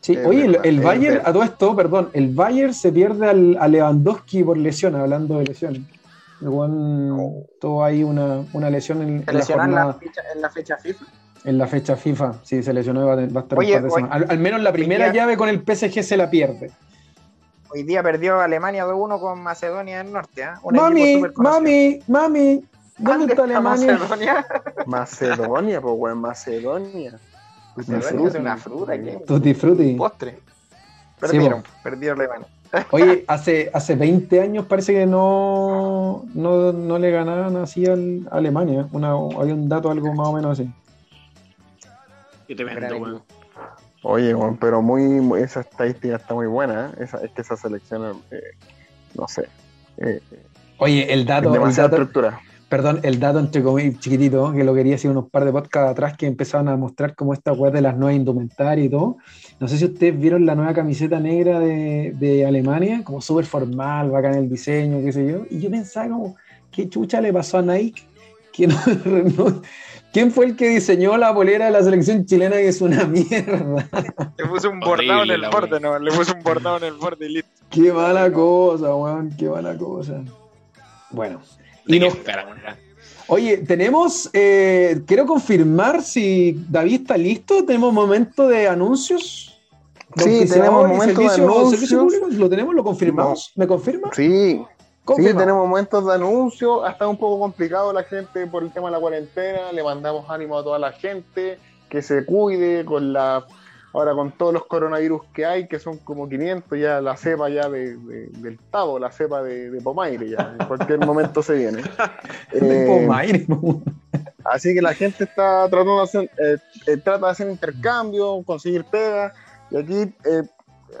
Sí, Es oye, el, verdad, el es Bayern, verdad. a todo esto, perdón, el Bayern se pierde al, a Lewandowski por lesión, hablando de lesiones. El weón tuvo ahí una, una lesión en, en Se la lesionó en la, jornada, fecha, en la fecha FIFA. En la fecha FIFA. Sí, se lesionó va a, estar Oye, un par de semanas. Al, al menos la primera día- llave con el PSG se la pierde. Hoy día perdió Alemania 2-1 con Macedonia del Norte. equipo Mami, mami, mami, ¿dónde está Alemania? Macedonia? Macedonia, pues, weón, Macedonia. Macedonia es una fruta, ¿qué? Tutti frutti. Postre. Sí, Perdieron, po. perdieron Alemania. Oye, hace, hace 20 años parece que no, no, no le ganaban así al, a Alemania. Una, había un dato algo más o menos así. Qué tremendo, Gran weón. Oye, weón, pero muy, muy- esa estadística está muy buena, ¿eh? Esa, es que esa selección, eh, no sé, eh, Oye, el dato, el demasiada dato, estructura. perdón, el dato entre comillas chiquitito, que lo quería decir unos par de podcasts atrás que empezaban a mostrar como esta web de las nuevas indumentarias y todo. No sé si ustedes vieron la nueva camiseta negra de, de Alemania, como súper formal, bacán el diseño, qué sé yo. Y yo pensaba como, ¿qué chucha le pasó a Nike? Que no- no- ¿Quién fue el que diseñó la polera de la selección chilena que es una mierda? Le puso un bordado en el borde, no, le puso un bordado en el borde y listo. Qué mala cosa, weón, qué mala cosa. Bueno. Y Y no, espera, weón. oye, tenemos, eh, quiero confirmar si David está listo, tenemos momento de anuncios. Sí, tenemos momento de servicio- anuncios. público, ¿Lo tenemos? ¿Lo confirmamos? ¿Me confirma? Sí, sí, tenemos momentos de anuncio, ha estado un poco complicado la gente por el tema de la cuarentena, le mandamos ánimo a toda la gente, que se cuide con la... Ahora con todos los coronavirus que hay, que son como 500, ya la cepa ya de, de- del Tavo, la cepa de, de Pomaire, ya en cualquier momento se viene. De Eh, Pomaire. Así que la gente está tratando de hacer, eh, eh, trata de hacer intercambio, conseguir pega. Y aquí, eh,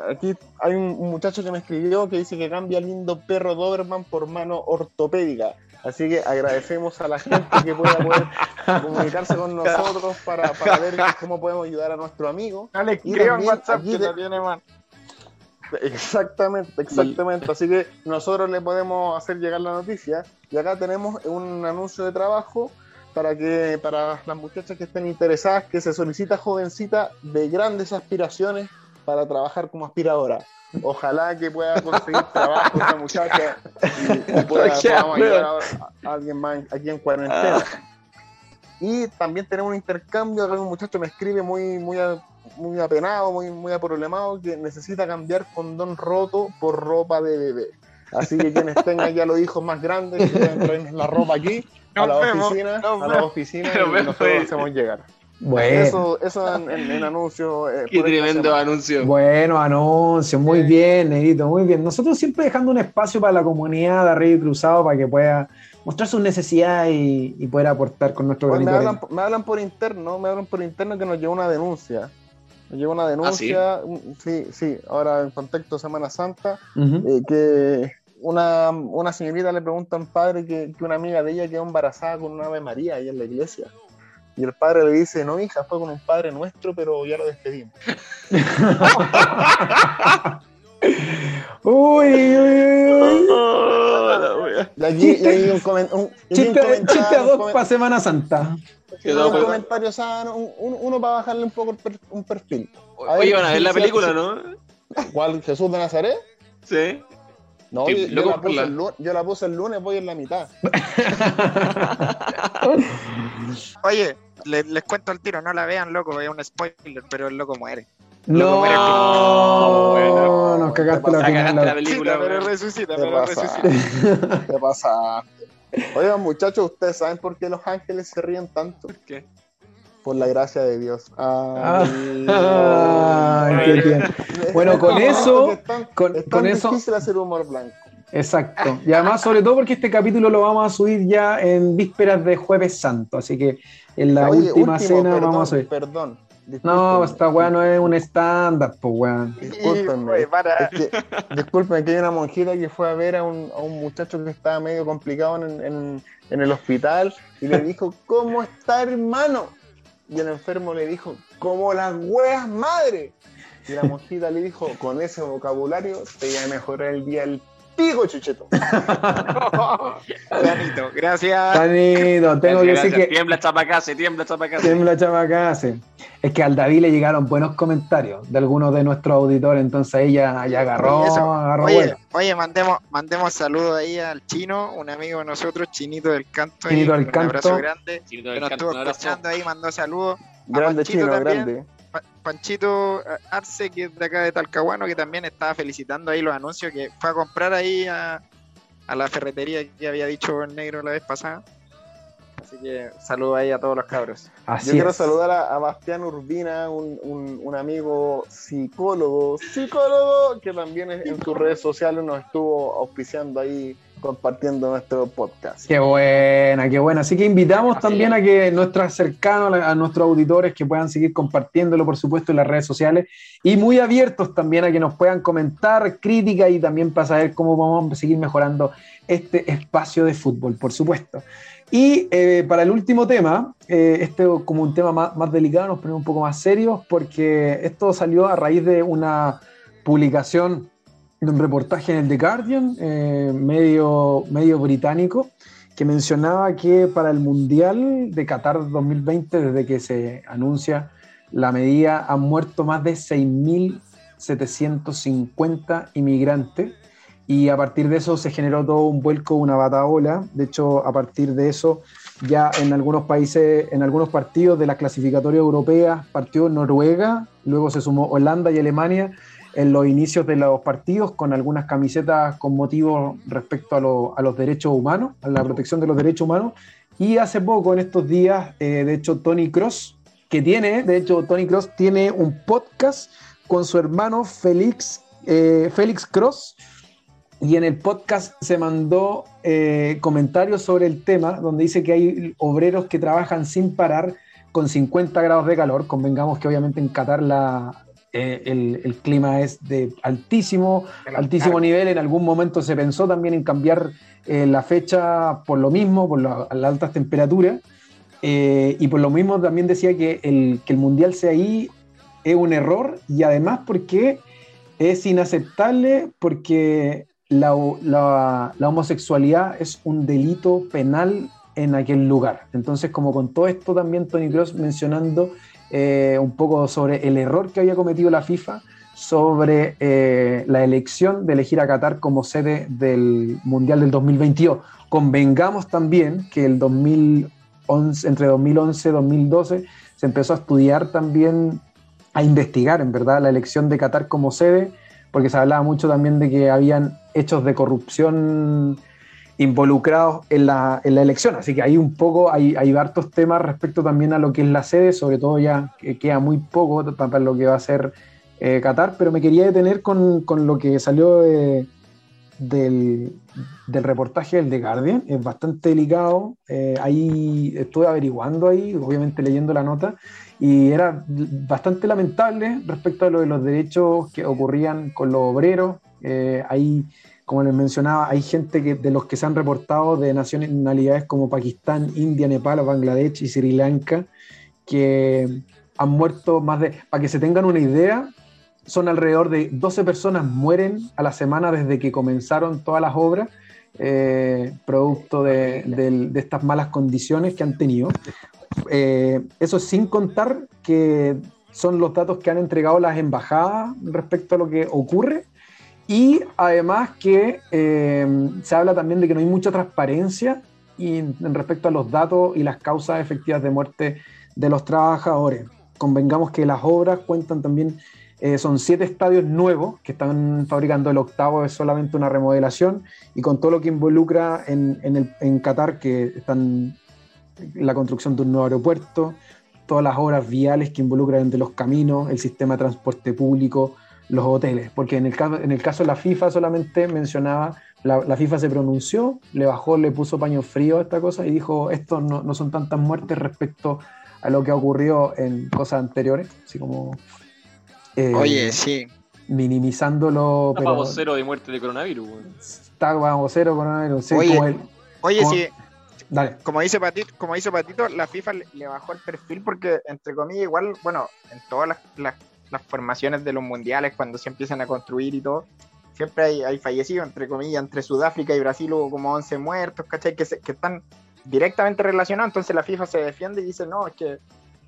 aquí hay un, muchacho que me escribió que dice que cambia lindo perro Doberman por mano ortopédica. Así que agradecemos a la gente que pueda poder comunicarse con nosotros para, para ver cómo podemos ayudar a nuestro amigo. No le Y también WhatsApp que de- la tiene mal. Exactamente, exactamente. Así que nosotros le podemos hacer llegar la noticia. Y acá tenemos un anuncio de trabajo para que para las muchachas que estén interesadas, que se solicita jovencita de grandes aspiraciones para trabajar como aspiradora. Ojalá que pueda conseguir trabajo esa muchacha y, y pueda, podamos ayudar a, a alguien más aquí en cuarentena. Y también tenemos un intercambio, un muchacho me escribe muy, muy, a- muy apenado, muy, muy aproblemado, que necesita cambiar condón roto por ropa de bebé. Así que quienes tengan ya los hijos más grandes, que pueden traernos la ropa aquí, a Nos la vemos, oficina, a la oficina Nos y nosotros hacemos llegar. Bueno, Eso, eso en, en- en anuncio. eh, Qué tremendo anuncio. bueno, anuncio, muy bien, Negrito, muy bien. Nosotros siempre dejando un espacio para la comunidad de Arriba y Cruzado para que pueda mostrar sus necesidades y, y poder aportar con nuestro Oye, me, hablan, me hablan por interno, me hablan por interno que nos llegó una denuncia. Nos llegó una denuncia, un- sí? sí, ahora en contexto Semana Santa, eh, que una, una señorita le pregunta a un padre que, que una amiga de ella quedó embarazada con una Ave María ahí en la iglesia. Y el padre le dice, no, hija, fue con un padre nuestro, pero ya lo despedimos. Uy, uy, uy, uy. Oh. Y aquí, y ahí un, comen- un- aquí un Chiste, comentario- chiste a dos para Semana Santa. Un pues. comentario sano, un- un- uno para bajarle un poco el per- un perfil. Oye, van a ver la película. ¿no? ¿Cuál? ¿Jesús de Nazaret? Sí. No, yo, yo loco la puse la- el lunes, yo la puse el lunes, voy en la mitad. Oye, le- les cuento al tiro, no la vean, loco, es un spoiler, pero el loco muere. No, bueno. nos cagaste la Te La cagaste la película, pero resucita, pero pasa, resucita. te pasa. Oigan, muchachos, ¿ustedes saben por qué los ángeles se ríen tanto? ¿Por qué? Por la gracia de Dios. Ah, Ay. ay, qué bien. Bueno, con eso, Es tan- con- es tan con eso- difícil hacer humor blanco. Exacto. Y además, sobre todo porque este capítulo lo vamos a subir ya en vísperas de Jueves Santo. Así que en la Oye, última último, cena perdón, vamos a subir. Perdón. No, esta weá no es un estándar, pues weón. Discúlpenme. Oye, para. Es que, disculpen, que hay una monjita que fue a ver a un, a un muchacho que estaba medio complicado en, en- en el hospital y le dijo, ¿cómo está hermano? Y el enfermo le dijo, como las weas madre. Y la monjita le dijo, con ese vocabulario te voy a mejorar el día el pico, chucheto. Janito, gracias. Tanito, tengo que Gracias, decir que Tiembla Chapacase, tiembla Chapacase. tiembla chavacase. Es que al David le llegaron buenos comentarios de algunos de nuestros auditores, entonces ella ya agarró, eso. agarró Oye, oye, mandemos, mandemos saludos ahí al chino, un amigo de nosotros, Chinito del Canto. Chinito del un Canto. abrazo grande. Chino Que del nos Canto, estuvo un escuchando ahí, mandó saludos. Grande chino, también. grande. Pa- Panchito eh, Arce, que es de acá de Talcahuano, que también estaba felicitando ahí los anuncios, que fue a comprar ahí a, a la ferretería que había dicho el negro la vez pasada. Así que saludo ahí a todos los cabros. Así Yo quiero saludar a, a Bastián Urbina, un, un- un amigo psicólogo, psicólogo, que también en, en sus redes sociales nos estuvo auspiciando ahí, compartiendo nuestro podcast. Qué buena, qué buena. Así que invitamos Así también es. a que nuestros cercanos, a nuestros auditores, que puedan seguir compartiéndolo, por supuesto, en las redes sociales. Y muy abiertos también a que nos puedan comentar críticas y también para saber cómo vamos a seguir mejorando este espacio de fútbol, por supuesto. Y eh, para el último tema, eh, este como un tema más, más delicado, nos ponemos un poco más serios, porque esto salió a raíz de una publicación de un reportaje en el The Guardian, eh, medio, medio británico, que mencionaba que para el Mundial de Qatar 2020, desde que se anuncia la medida, han muerto más de 6.750 inmigrantes y a partir de eso se generó todo un vuelco, una bataola. De hecho, a partir de eso, ya en algunos países, en algunos partidos de la clasificatoria europea, partió Noruega, luego se sumó Holanda y Alemania en los inicios de los partidos con algunas camisetas con motivos respecto a, lo- a los derechos humanos, a la protección de los derechos humanos. Y hace poco, en estos días, eh, de hecho, Tony Cross, que tiene, de hecho, Tony Cross tiene un podcast con su hermano Félix, eh, Félix Cross, y en el podcast se mandó eh, comentarios sobre el tema, donde dice que hay obreros que trabajan sin parar con 50 grados de calor. Convengamos que obviamente en Qatar la, eh, el, el clima es de altísimo, altísimo nivel. En algún momento se pensó también en cambiar eh, la fecha por lo mismo, por la- las altas temperaturas. Y por lo mismo también decía que el, que el Mundial sea ahí es un error y además porque es inaceptable porque la, la- homosexualidad es un delito penal en aquel lugar. Entonces, como con todo esto también Tony Cross mencionando eh, un poco sobre el error que había cometido la FIFA sobre eh, la elección de elegir a Qatar como sede del Mundial del 2022. Convengamos también que el 2011, entre 2011 y 2012 se empezó a estudiar también, a investigar en verdad la elección de Qatar como sede, porque se hablaba mucho también de que habían hechos de corrupción involucrados en la, en la elección. Así que hay un poco, hay, hay hartos temas respecto también a lo que es la sede, sobre todo ya que queda muy poco pa- para, lo que va a ser eh, Qatar, pero me quería detener con, con lo que salió del, del reportaje del The Guardian. Es bastante delicado. eh, ahí estuve averiguando ahí, obviamente leyendo la nota, y era bastante lamentable respecto a lo de los derechos que ocurrían con los obreros. Eh, ahí, como les mencionaba, hay gente que, de los que se han reportado de nacionalidades como Pakistán, India, Nepal, Bangladesh y Sri Lanka, que han muerto más de, para que se tengan una idea, son alrededor de 12 personas mueren a la semana desde que comenzaron todas las obras, eh, producto de, del- de estas malas condiciones que han tenido. Eh, eso sin contar que son los datos que han entregado las embajadas respecto a lo que ocurre. Y además que eh, se habla también de que no hay mucha transparencia en respecto a los datos y las causas efectivas de muerte de los trabajadores. Convengamos que las obras cuentan también Eh, son siete estadios nuevos que están fabricando. El octavo es solamente una remodelación y con todo lo que involucra en, en Qatar, que están la construcción de un nuevo aeropuerto, todas las obras viales que involucran entre los caminos, el sistema de transporte público, los hoteles. Porque en el, caso, en el caso de la FIFA solamente mencionaba, la, la FIFA se pronunció, le bajó, le puso paño frío a esta cosa y dijo, esto no, no son tantas muertes respecto a lo que ha ocurrido en cosas anteriores, así como... eh, Oye, sí. minimizándolo, Está pero pavocero de muerte de coronavirus, está bajo cero coronavirus. sí, Oye, como el- Oye, como- sí, Dale. como dice Patito, como dice Patito, la FIFA le, le bajó el perfil porque, entre comillas, igual, bueno, en todas las, las- las formaciones de los mundiales, cuando se empiezan a construir y todo, siempre hay, hay fallecidos, entre comillas, entre Sudáfrica y Brasil hubo como 11 muertos, ¿cachai? Que, se- que están directamente relacionados, entonces la FIFA se defiende y dice, no, es que,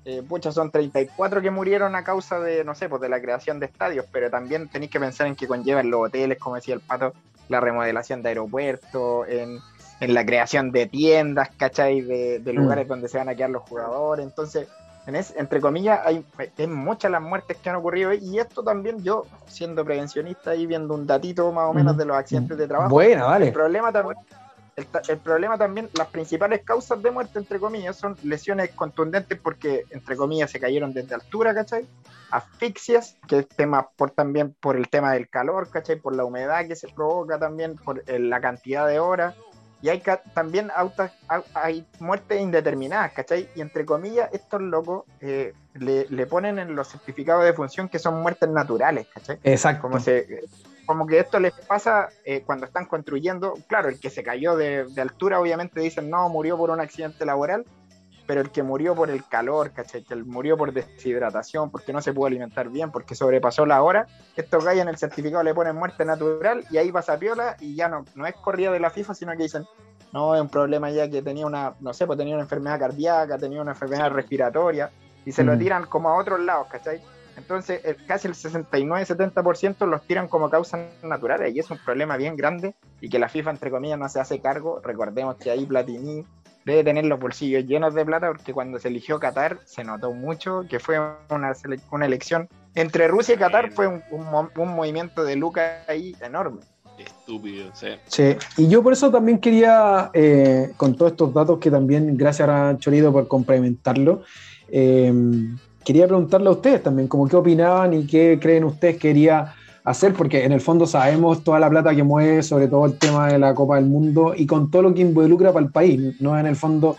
eh, pucha, son 34 que murieron a causa de, no sé, pues de la creación de estadios, pero también tenéis que pensar en que conllevan los hoteles, como decía el Pato, la remodelación de aeropuertos, en en la creación de tiendas, ¿cachai? De, de lugares donde se van a quedar los jugadores. Entonces, en es, entre comillas, hay, hay muchas las muertes que han ocurrido. Y esto también, yo, siendo prevencionista y viendo un datito más o menos de los accidentes de trabajo, Buena, el vale. problema también. El, ta- el problema también, las principales causas de muerte, entre comillas, son lesiones contundentes porque, entre comillas, se cayeron desde altura, ¿cachai? Asfixias, que es tema por también por el tema del calor, ¿cachai? Por la humedad que se provoca también, por eh, la cantidad de horas. Y hay también autas, au- hay muertes indeterminadas, ¿cachai? Y entre comillas, estos locos eh, le, le ponen en los certificados de función que son muertes naturales, ¿cachai? Exacto. como se como que esto les pasa eh, cuando están construyendo, claro, el que se cayó de, de altura obviamente dicen no, murió por un accidente laboral, pero el que murió por el calor, ¿cachai? Que el murió por deshidratación, porque no se pudo alimentar bien, porque sobrepasó la hora, estos gallos en el certificado le ponen muerte natural y ahí pasa piola y ya no, no es corrida de la FIFA, sino que dicen, no, es un problema ya que tenía una, no sé, pues tenía una enfermedad cardíaca, tenía una enfermedad respiratoria, y se lo Mm. tiran como a otros lados, ¿cachai? Entonces, el- casi el 69-70% los tiran como causas naturales y es un problema bien grande y que la FIFA, entre comillas, no se hace cargo. Recordemos que ahí Platini debe tener los bolsillos llenos de plata porque cuando se eligió Qatar se notó mucho que fue una, una elección entre Rusia y Qatar fue un, un mo- un movimiento de lucas ahí enorme. Estúpido, sí. Sí, y yo por eso también quería, eh, con todos estos datos que también, gracias a Chorido por complementarlo, eh, quería preguntarle a ustedes también, como qué opinaban y qué creen ustedes quería hacer, porque en el fondo sabemos toda la plata que mueve, sobre todo el tema de la Copa del Mundo y con todo lo que involucra para el país, no en el fondo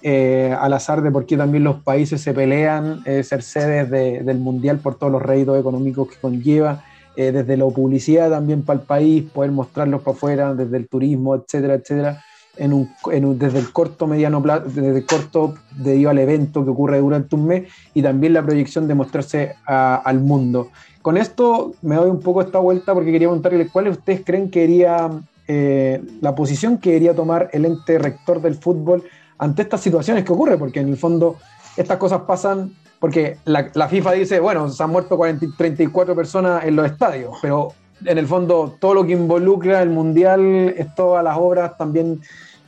eh, al azar de por qué también los países se pelean eh, ser sedes de- del Mundial por todos los réditos económicos que conlleva eh, desde la publicidad también para el país, poder mostrarlos para afuera, desde el turismo, etcétera, etcétera, en un, en un- desde el corto, mediano plazo, desde el corto debido al evento que ocurre durante un mes y también la proyección de mostrarse al mundo. Con esto me doy un poco esta vuelta porque quería preguntarles cuáles ustedes creen que iría eh, la posición que debería tomar el ente rector del fútbol ante estas situaciones que ocurren, porque en el fondo estas cosas pasan porque la, FIFA dice, bueno, se han muerto 40 y 34 personas en los estadios, pero en el fondo todo lo que involucra el mundial es todas las obras también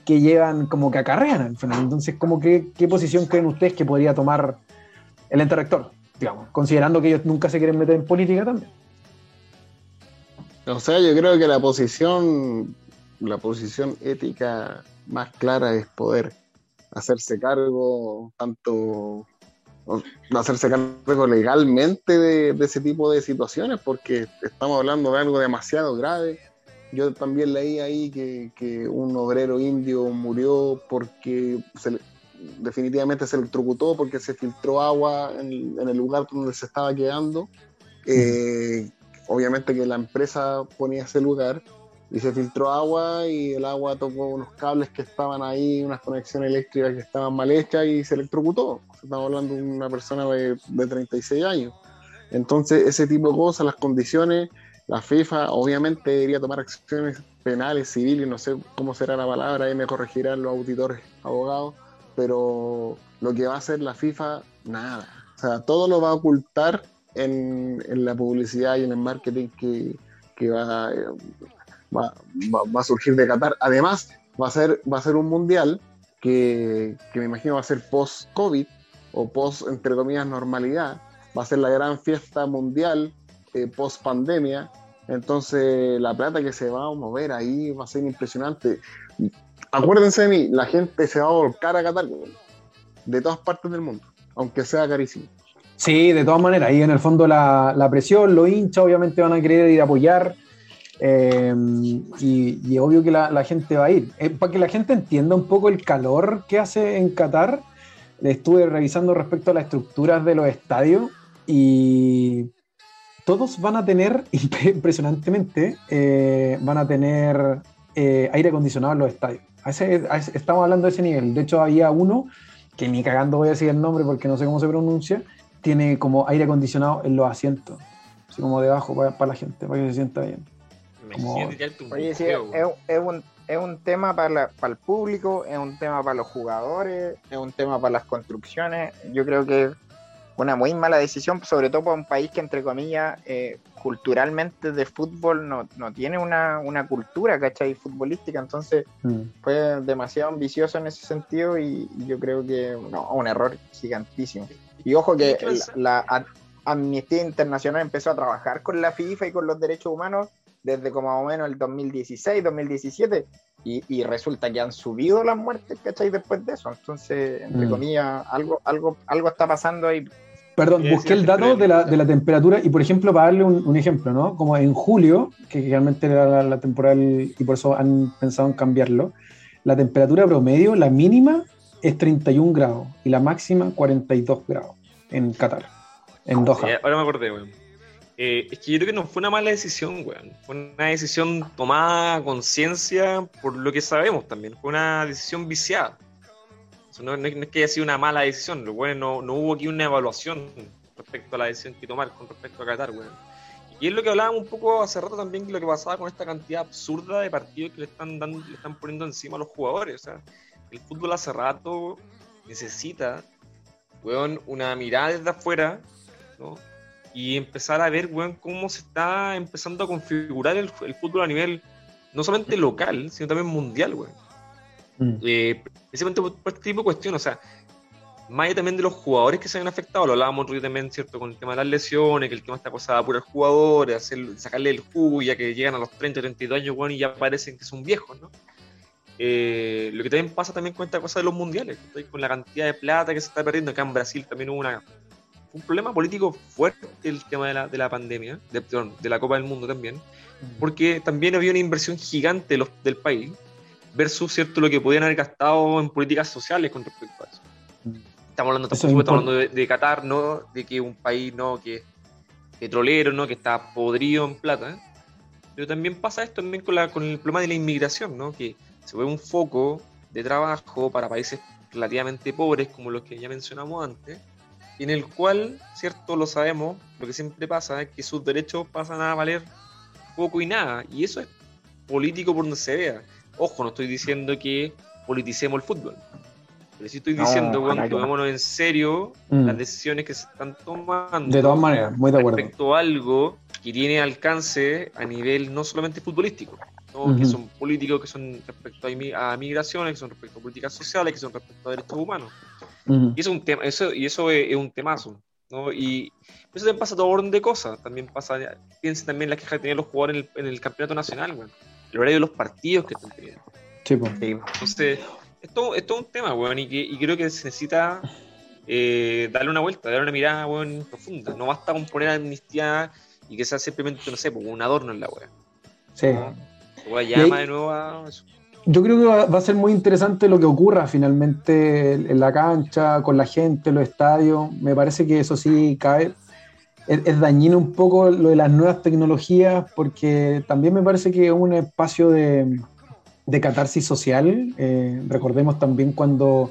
que llevan como que acarrean al final. Entonces, como que, ¿qué posición creen ustedes que podría tomar el ente rector? Considerando que ellos nunca se quieren meter en política también. O sea, yo creo que la posición, la posición ética más clara es poder hacerse cargo, tanto hacerse cargo legalmente de, de ese tipo de situaciones, porque estamos hablando de algo demasiado grave. Yo también leí ahí que, que un obrero indio murió porque se le- definitivamente se electrocutó porque se filtró agua en, el lugar donde se estaba quedando. Eh, obviamente que la empresa ponía ese lugar y se filtró agua y el agua tocó unos cables que estaban ahí, unas conexiones eléctricas que estaban mal hechas y se electrocutó. Estamos hablando de una persona de, de 36 años. Entonces, ese tipo de cosas, las condiciones, la FIFA obviamente debería tomar acciones penales, civiles, no sé cómo será la palabra, ahí me corregirán los auditores, abogados, pero lo que va a hacer la FIFA, nada. O sea, todo lo va a ocultar en, en la publicidad y en el marketing que, que va, eh, va, va- va a surgir de Qatar. Además, va a ser, va a ser un mundial que, que me imagino va a ser post-COVID o post, entre comillas, normalidad. Va a ser la gran fiesta mundial post pandemia. Entonces, la plata que se va a mover ahí va a ser impresionante. Acuérdense de mí, la gente se va a volcar a Qatar, de todas partes del mundo, aunque sea carísimo. Sí, de todas maneras, ahí en el fondo la, presión, los hinchas obviamente van a querer ir a apoyar. eh, y, y obvio que la, gente va a ir. Eh, para que la gente entienda un poco el calor que hace en Qatar, estuve revisando respecto a las estructuras de los estadios y todos van a tener, impresionantemente, eh, van a tener eh, aire acondicionado en los estadios. A ese- a ese- estamos hablando de ese nivel. De hecho, había uno, que ni cagando voy a decir el nombre porque no sé cómo se pronuncia, tiene como aire acondicionado en los asientos, así como debajo para, la gente, para que se sienta bien. Como- Oye, sí, es, es un, es un tema para, la- para el público, es un tema para los jugadores, es un tema para las construcciones. Yo creo que una muy mala decisión, sobre todo para un país que, entre comillas, eh, culturalmente de fútbol no, no tiene una, una cultura, ¿cachai? Futbolística, entonces Mm. fue demasiado ambicioso en ese sentido y yo creo que no, un error gigantísimo. Y ojo que la, la Am- Amnistía Internacional empezó a trabajar con la FIFA y con los derechos humanos desde como más o menos el 2016, 2017 y, y resulta que han subido las muertes, ¿cachai? Después de eso. Entonces, entre Mm. comillas, algo, algo, algo está pasando ahí. Perdón, busqué el dato de la, de la temperatura y, por ejemplo, para darle un, un ejemplo, ¿no? Como en julio, que realmente era la, la temporal y por eso han pensado en cambiarlo, la temperatura promedio, la mínima es 31 grados y la máxima 42 grados en Qatar, en Doha. Sí, ahora me acordé, weón. Eh, es que yo creo que no fue una mala decisión, weón. Fue una decisión tomada a conciencia por lo que sabemos también. Fue una decisión viciada. No, no es que haya sido una mala decisión. Lo bueno, no, no hubo aquí una evaluación respecto a la decisión que tomar con respecto a Qatar, weón. Y es lo que hablábamos un poco hace rato también, lo que pasaba con esta cantidad absurda de partidos que le están, dando, le están poniendo encima a los jugadores. O sea, el fútbol hace rato necesita, weón, una mirada desde afuera, ¿no? Y empezar a ver, weón, cómo se está empezando a configurar el, el fútbol a nivel no solamente local, sino también mundial, weón. Mm. Eh, precisamente por, por este tipo de cuestiones, o sea, más allá también de los jugadores que se han afectado, lo hablábamos otro día también, ¿cierto? Con el tema de las lesiones, que el tema está cosa de apurar jugadores, hacer, sacarle el jugo, ya que llegan a los 30, 32 años, weón, y ya parecen que son viejos, ¿no? Eh, lo que también pasa también con esta cosa de los mundiales, con la cantidad de plata que se está perdiendo. Acá en Brasil también hubo una, un problema político fuerte el tema de la, de la pandemia, de, perdón, de la Copa del Mundo también, porque también había una inversión gigante los, del país versus cierto lo que podían haber gastado en políticas sociales con respecto a eso. Estamos hablando, Eso es tampoco estamos hablando de, de Qatar, ¿no? De que un país no que es petrolero, ¿no? Que está podrido en plata. ¿eh? Pero también pasa esto también con, la, con el problema de la inmigración, ¿no? Que se ve un foco de trabajo para países relativamente pobres, como los que ya mencionamos antes, en el cual, cierto, lo sabemos, lo que siempre pasa es que sus derechos pasan a valer poco y nada, y eso es político por donde se vea. Ojo, no estoy diciendo que politicemos el fútbol, pero sí estoy No, diciendo, bueno, no. tomémonos en serio Mm. las decisiones que se están tomando De todas maneras, muy de acuerdo. respecto a algo que tiene alcance a nivel no solamente futbolístico, ¿no? que son políticos, que son respecto a migraciones, que son respecto a políticas sociales, que son respecto a derechos humanos. Y eso es un tema, eso, y eso es, es un temazo. ¿no? Y eso también pasa a todo orden de cosas. También pasa, piensen también las quejas que tenían los jugadores en el, en el campeonato nacional, weón. El horario de los partidos que están teniendo. Sí, po. Entonces, esto, esto es un tema, weón, y, que, y creo que se necesita eh, darle una vuelta, darle una mirada, weón, profunda. No basta con poner amnistía y que sea simplemente, no sé, pues, un adorno en la weá. Sí. La llama ahí- de nuevo a eso. Yo creo que va, a ser muy interesante lo que ocurra finalmente en la cancha, con la gente, en los estadios. Me parece que eso sí cae. Es, es dañino un poco lo de las nuevas tecnologías, porque también me parece que es un espacio de, de catarsis social. Eh, recordemos también cuando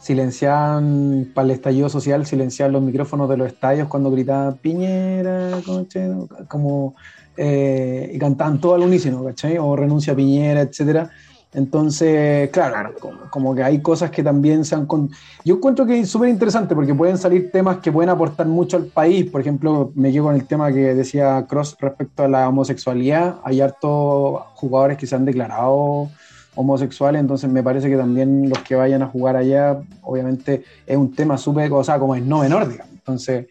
silenciaban para el estallido social, silenciaban los micrófonos de los estadios cuando gritaban Piñera, coche", como eh, y cantaban todo al unísono, ¿cachai? O renuncia a Piñera, etcétera. Entonces, claro, como, como que hay cosas que también se han... con- Yo encuentro que es súper interesante porque pueden salir temas que pueden aportar mucho al país. Por ejemplo, me quedo con el tema que decía Cross respecto a la homosexualidad. Hay hartos jugadores que se han declarado homosexuales, entonces me parece que también los que vayan a jugar allá, obviamente es un tema súper, o sea, como es no menor, digamos. Entonces,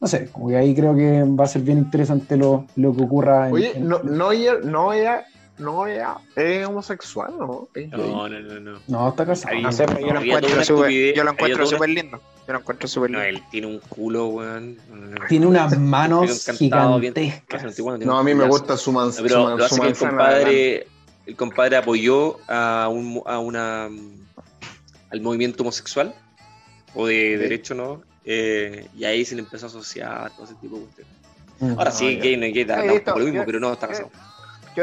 no sé, como que ahí creo que va a ser bien interesante lo, lo que ocurra. en- Oye, en- no, no, ella- no, ella, no, ella es homosexual, ¿no? Es. No, no, no, no. No, está casado. Ahí- No sé, pero yo lo encuentro súper estupidez, yo lo encuentro súper lindo. Yo lo encuentro súper No, lindo. él tiene un culo, weón. No, no, no. Tiene unas manos gigantescas. No, a mí me gusta su, man, No, su, pero man- lo hace su que el manzana. compadre, el compadre apoyó a, un, a una al movimiento homosexual o de derecho, ¿no? Eh, y ahí se le empezó a asociar todo ese tipo de cuestiones. Mm. Ahora sí, ya. gay no es gay, da, lo mismo, yo- pero no, está casado. Yo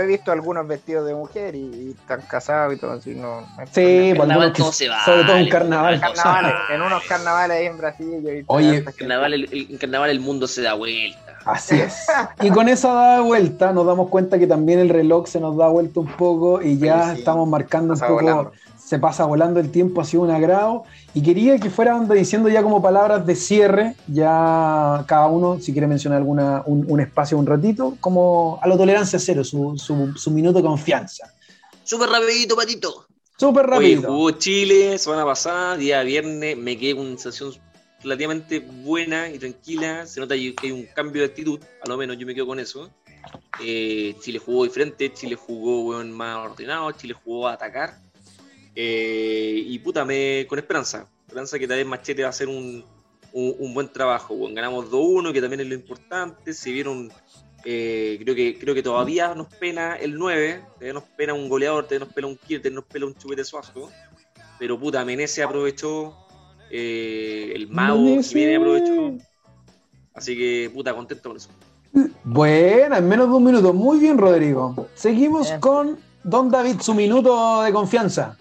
he visto algunos vestidos de mujer y, y están casados y todo así. No, Sí, que- todo se vale, sobre todo en carnaval. Carnavales, en unos carnavales ahí en Brasil yo he visto Oye, En carnaval, el, en carnaval el mundo se da vuelta. Así es. Y con esa dada vuelta nos damos cuenta que también el reloj se nos da vuelta un poco y ya Sí, sí. estamos marcando un poco, volando. Se pasa volando el tiempo, ha sido un agrado. Y quería que fueran diciendo ya como palabras de cierre, ya cada uno, si quiere mencionar alguna, un, un espacio un ratito, como a la tolerancia cero, su, su, su minuto de confianza. Súper rapidito, patito. Súper Oye, rápido. jugó Chile semana pasada, día viernes, me quedé con una sensación relativamente buena y tranquila. Se nota que hay un cambio de actitud, a lo menos yo me quedo con eso. Eh, Chile jugó diferente, Chile jugó weón, más ordenado, Chile jugó a atacar. Eh, y puta, me, con esperanza. Esperanza que tal vez Machete va a hacer un, un, un buen trabajo. weón. Ganamos 2-1, que también es lo importante. Se vieron eh, creo que creo que todavía nos pena el 9, todavía nos pena un goleador, todavía nos pena un Kirter, nos pena un chupete suazo. Pero puta, Menezes aprovechó, eh, el Mago. Jiménez aprovechó. Así que puta, contento con eso. Buena, en menos de un minuto. Muy bien, Rodrigo. Seguimos Bien. con Don David, su minuto de confianza.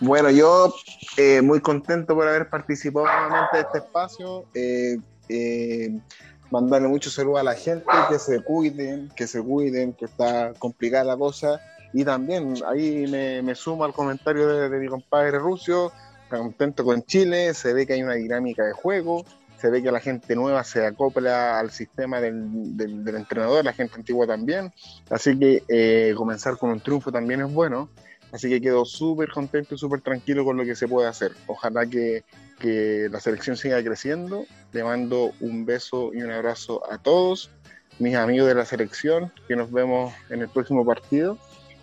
Bueno, yo eh, muy contento por haber participado nuevamente de este espacio. eh, eh, mandarle mucho saludo a la gente, que se cuiden, que se cuiden, que está complicada la cosa. Y también ahí me, me sumo al comentario de, de mi compadre Rucio, contento con Chile, se ve que hay una dinámica de juego, se ve que la gente nueva se acopla al sistema del, del- del entrenador, la gente antigua también. Así que eh, comenzar con un triunfo también es bueno. Así que quedo súper contento y súper tranquilo con lo que se puede hacer. Ojalá que, que la selección siga creciendo. Le mando un beso y un abrazo a todos, mis amigos de la selección, que nos vemos en el próximo partido.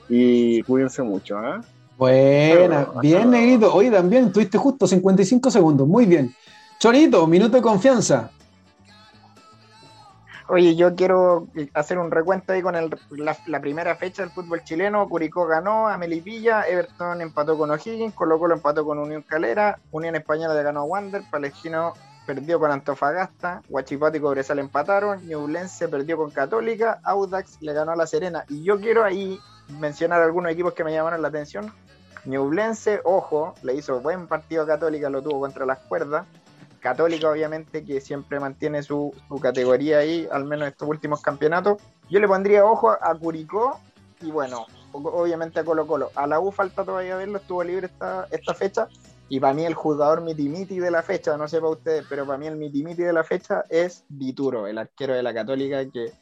Y cuídense mucho. ¿ah? Buena, bien, negrito. Oye, también tuviste justo 55 segundos. Muy bien. Chorito, minuto de confianza. Oye, yo quiero hacer un recuento ahí con el- la, primera fecha del fútbol chileno. Curicó ganó a Melipilla, Everton empató con O'Higgins, Colo Colo empató con Unión Calera, Unión Española le ganó a Wander, Palestino perdió con Antofagasta, Huachipato y Cobresal empataron, Ñublense perdió con Católica, Audax le ganó a La Serena. Y yo quiero ahí mencionar algunos equipos que me llamaron la atención. Ñublense, ojo, le hizo buen partido a Católica, lo tuvo contra las cuerdas. Católica, obviamente, que siempre mantiene su, categoría ahí, al menos estos últimos campeonatos. Yo le pondría ojo a Curicó y bueno, obviamente a Colo Colo. A la U falta todavía verlo, estuvo libre esta, esta fecha. Y para mí el jugador mitimiti de la fecha, no sé para ustedes, pero para mí el mitimiti de la fecha es Dituro, el arquero de la Católica que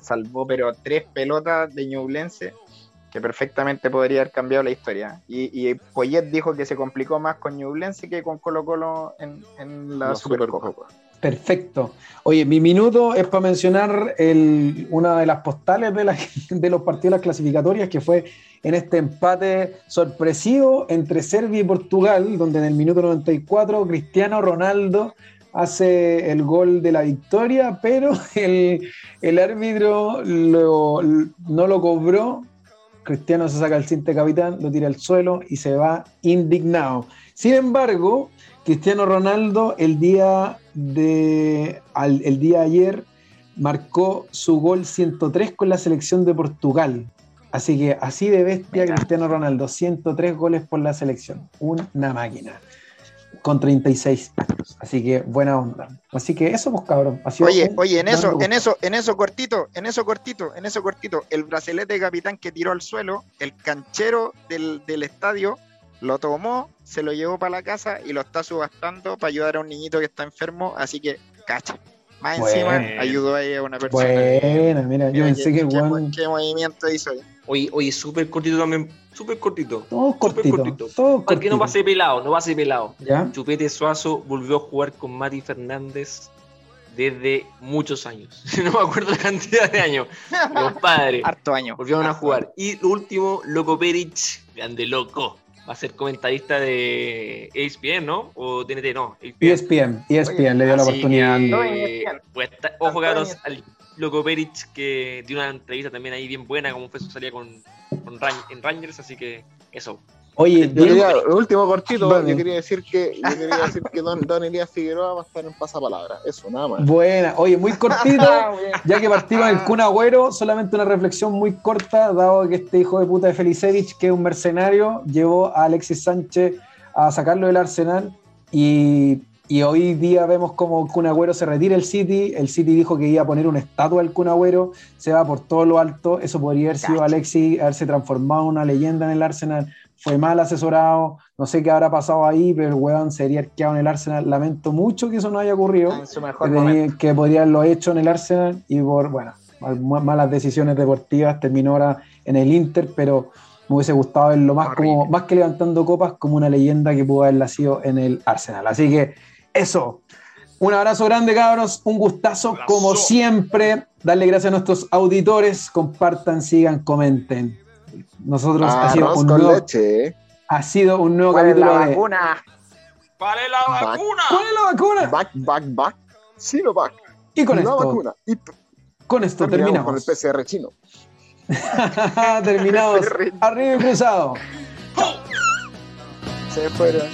salvó pero tres pelotas de Ñublense que perfectamente podría haber cambiado la historia. Y, y Poyet dijo que se complicó más con Ñublense que con Colo Colo en, en la La Supercopa. Supercopa. Perfecto. Oye, mi minuto es para mencionar el- una de las postales de, la- de los partidos de las clasificatorias, que fue en este empate sorpresivo entre Serbia y Portugal, donde en el minuto 94 Cristiano Ronaldo hace el gol de la victoria, pero el, el árbitro lo- no lo cobró. Cristiano se saca el cinto de capitán, lo tira al suelo y se va indignado. Sin embargo, Cristiano Ronaldo el día de al- el día de ayer marcó su gol 103 con la selección de Portugal. Así que así de bestia. Cristiano Ronaldo, 103 goles por la selección. Una máquina. Con 36 años. Así que buena onda. Así que eso, pues cabrón. ha sido Oye, oye, en eso, gusto. en eso, en eso cortito, en eso cortito, en eso cortito, el bracelete de capitán que tiró al suelo, el canchero del, del estadio lo tomó, se lo llevó para la casa y lo está subastando para ayudar a un niñito que está enfermo, así que cacha. Más encima ayudó ahí a una persona. Buena, mira, yo pensé que qué, weón- qué movimiento hizo ahí. Oye, oye, súper cortito también, súper cortito. Todo Súper cortito. cortito. Todo Para que no cortito. pase pelado, no pase pelado. ¿Ya? Chupete Suazo volvió a jugar con Mati Fernández desde muchos años. No me acuerdo la cantidad de años. Compadre. Harto año. Volvieron a jugar. Y lo último, Loco Peric, grande loco. Va a ser comentarista de ESPN, ¿no? O TNT, no. ESPN, ESPN le dio la oportunidad. que, No, ESPN. pues, está- ojo, ESPN. al Loco Peric, que dio una entrevista también ahí bien buena, como fue su salida con, con Ran- en Rangers, así que eso. Oye, Yo quería, último cortito, Vale. yo quería decir que, yo quería decir que don, don Elías Figueroa va a estar en pasapalabra. Eso, nada más. buena. Oye, muy cortito. Ah. Ya que partimos con el Kun Agüero, solamente una reflexión muy corta, dado que este hijo de puta de Felicevich, que es un mercenario, llevó a Alexis Sánchez a sacarlo del Arsenal y, y hoy día vemos como Kun Agüero se retira el City, el City dijo que iba a poner una estatua al Kun Agüero, se va por todo lo alto, eso podría haber sido. Alexis, haberse transformado en una leyenda en el Arsenal, fue mal asesorado, no sé qué habrá pasado ahí, pero el weón sería arqueado en el Arsenal, lamento mucho que eso no haya ocurrido En su que, mejor que podría haberlo hecho en el Arsenal y por bueno, mal- malas decisiones deportivas terminó ahora en el Inter, pero me hubiese gustado verlo más como más que levantando copas como una leyenda que pudo haber nacido en el Arsenal. Así que eso. Un abrazo grande, cabros. Un gustazo, Abrazo. como siempre. Darle gracias a nuestros auditores. Compartan, sigan, comenten. Nosotros ha sido, un nuevo, leche, ¿eh? ha sido un nuevo ¿Cuál es la capítulo de. vacuna? ¡Vale la Back. vacuna! ¿Cuál es la vacuna? Back, back, back. Sino back. Y con la esto, vacuna. Y con esto terminamos con terminamos. el PCR chino. Terminados. Arriba y cruzado. Se fueron.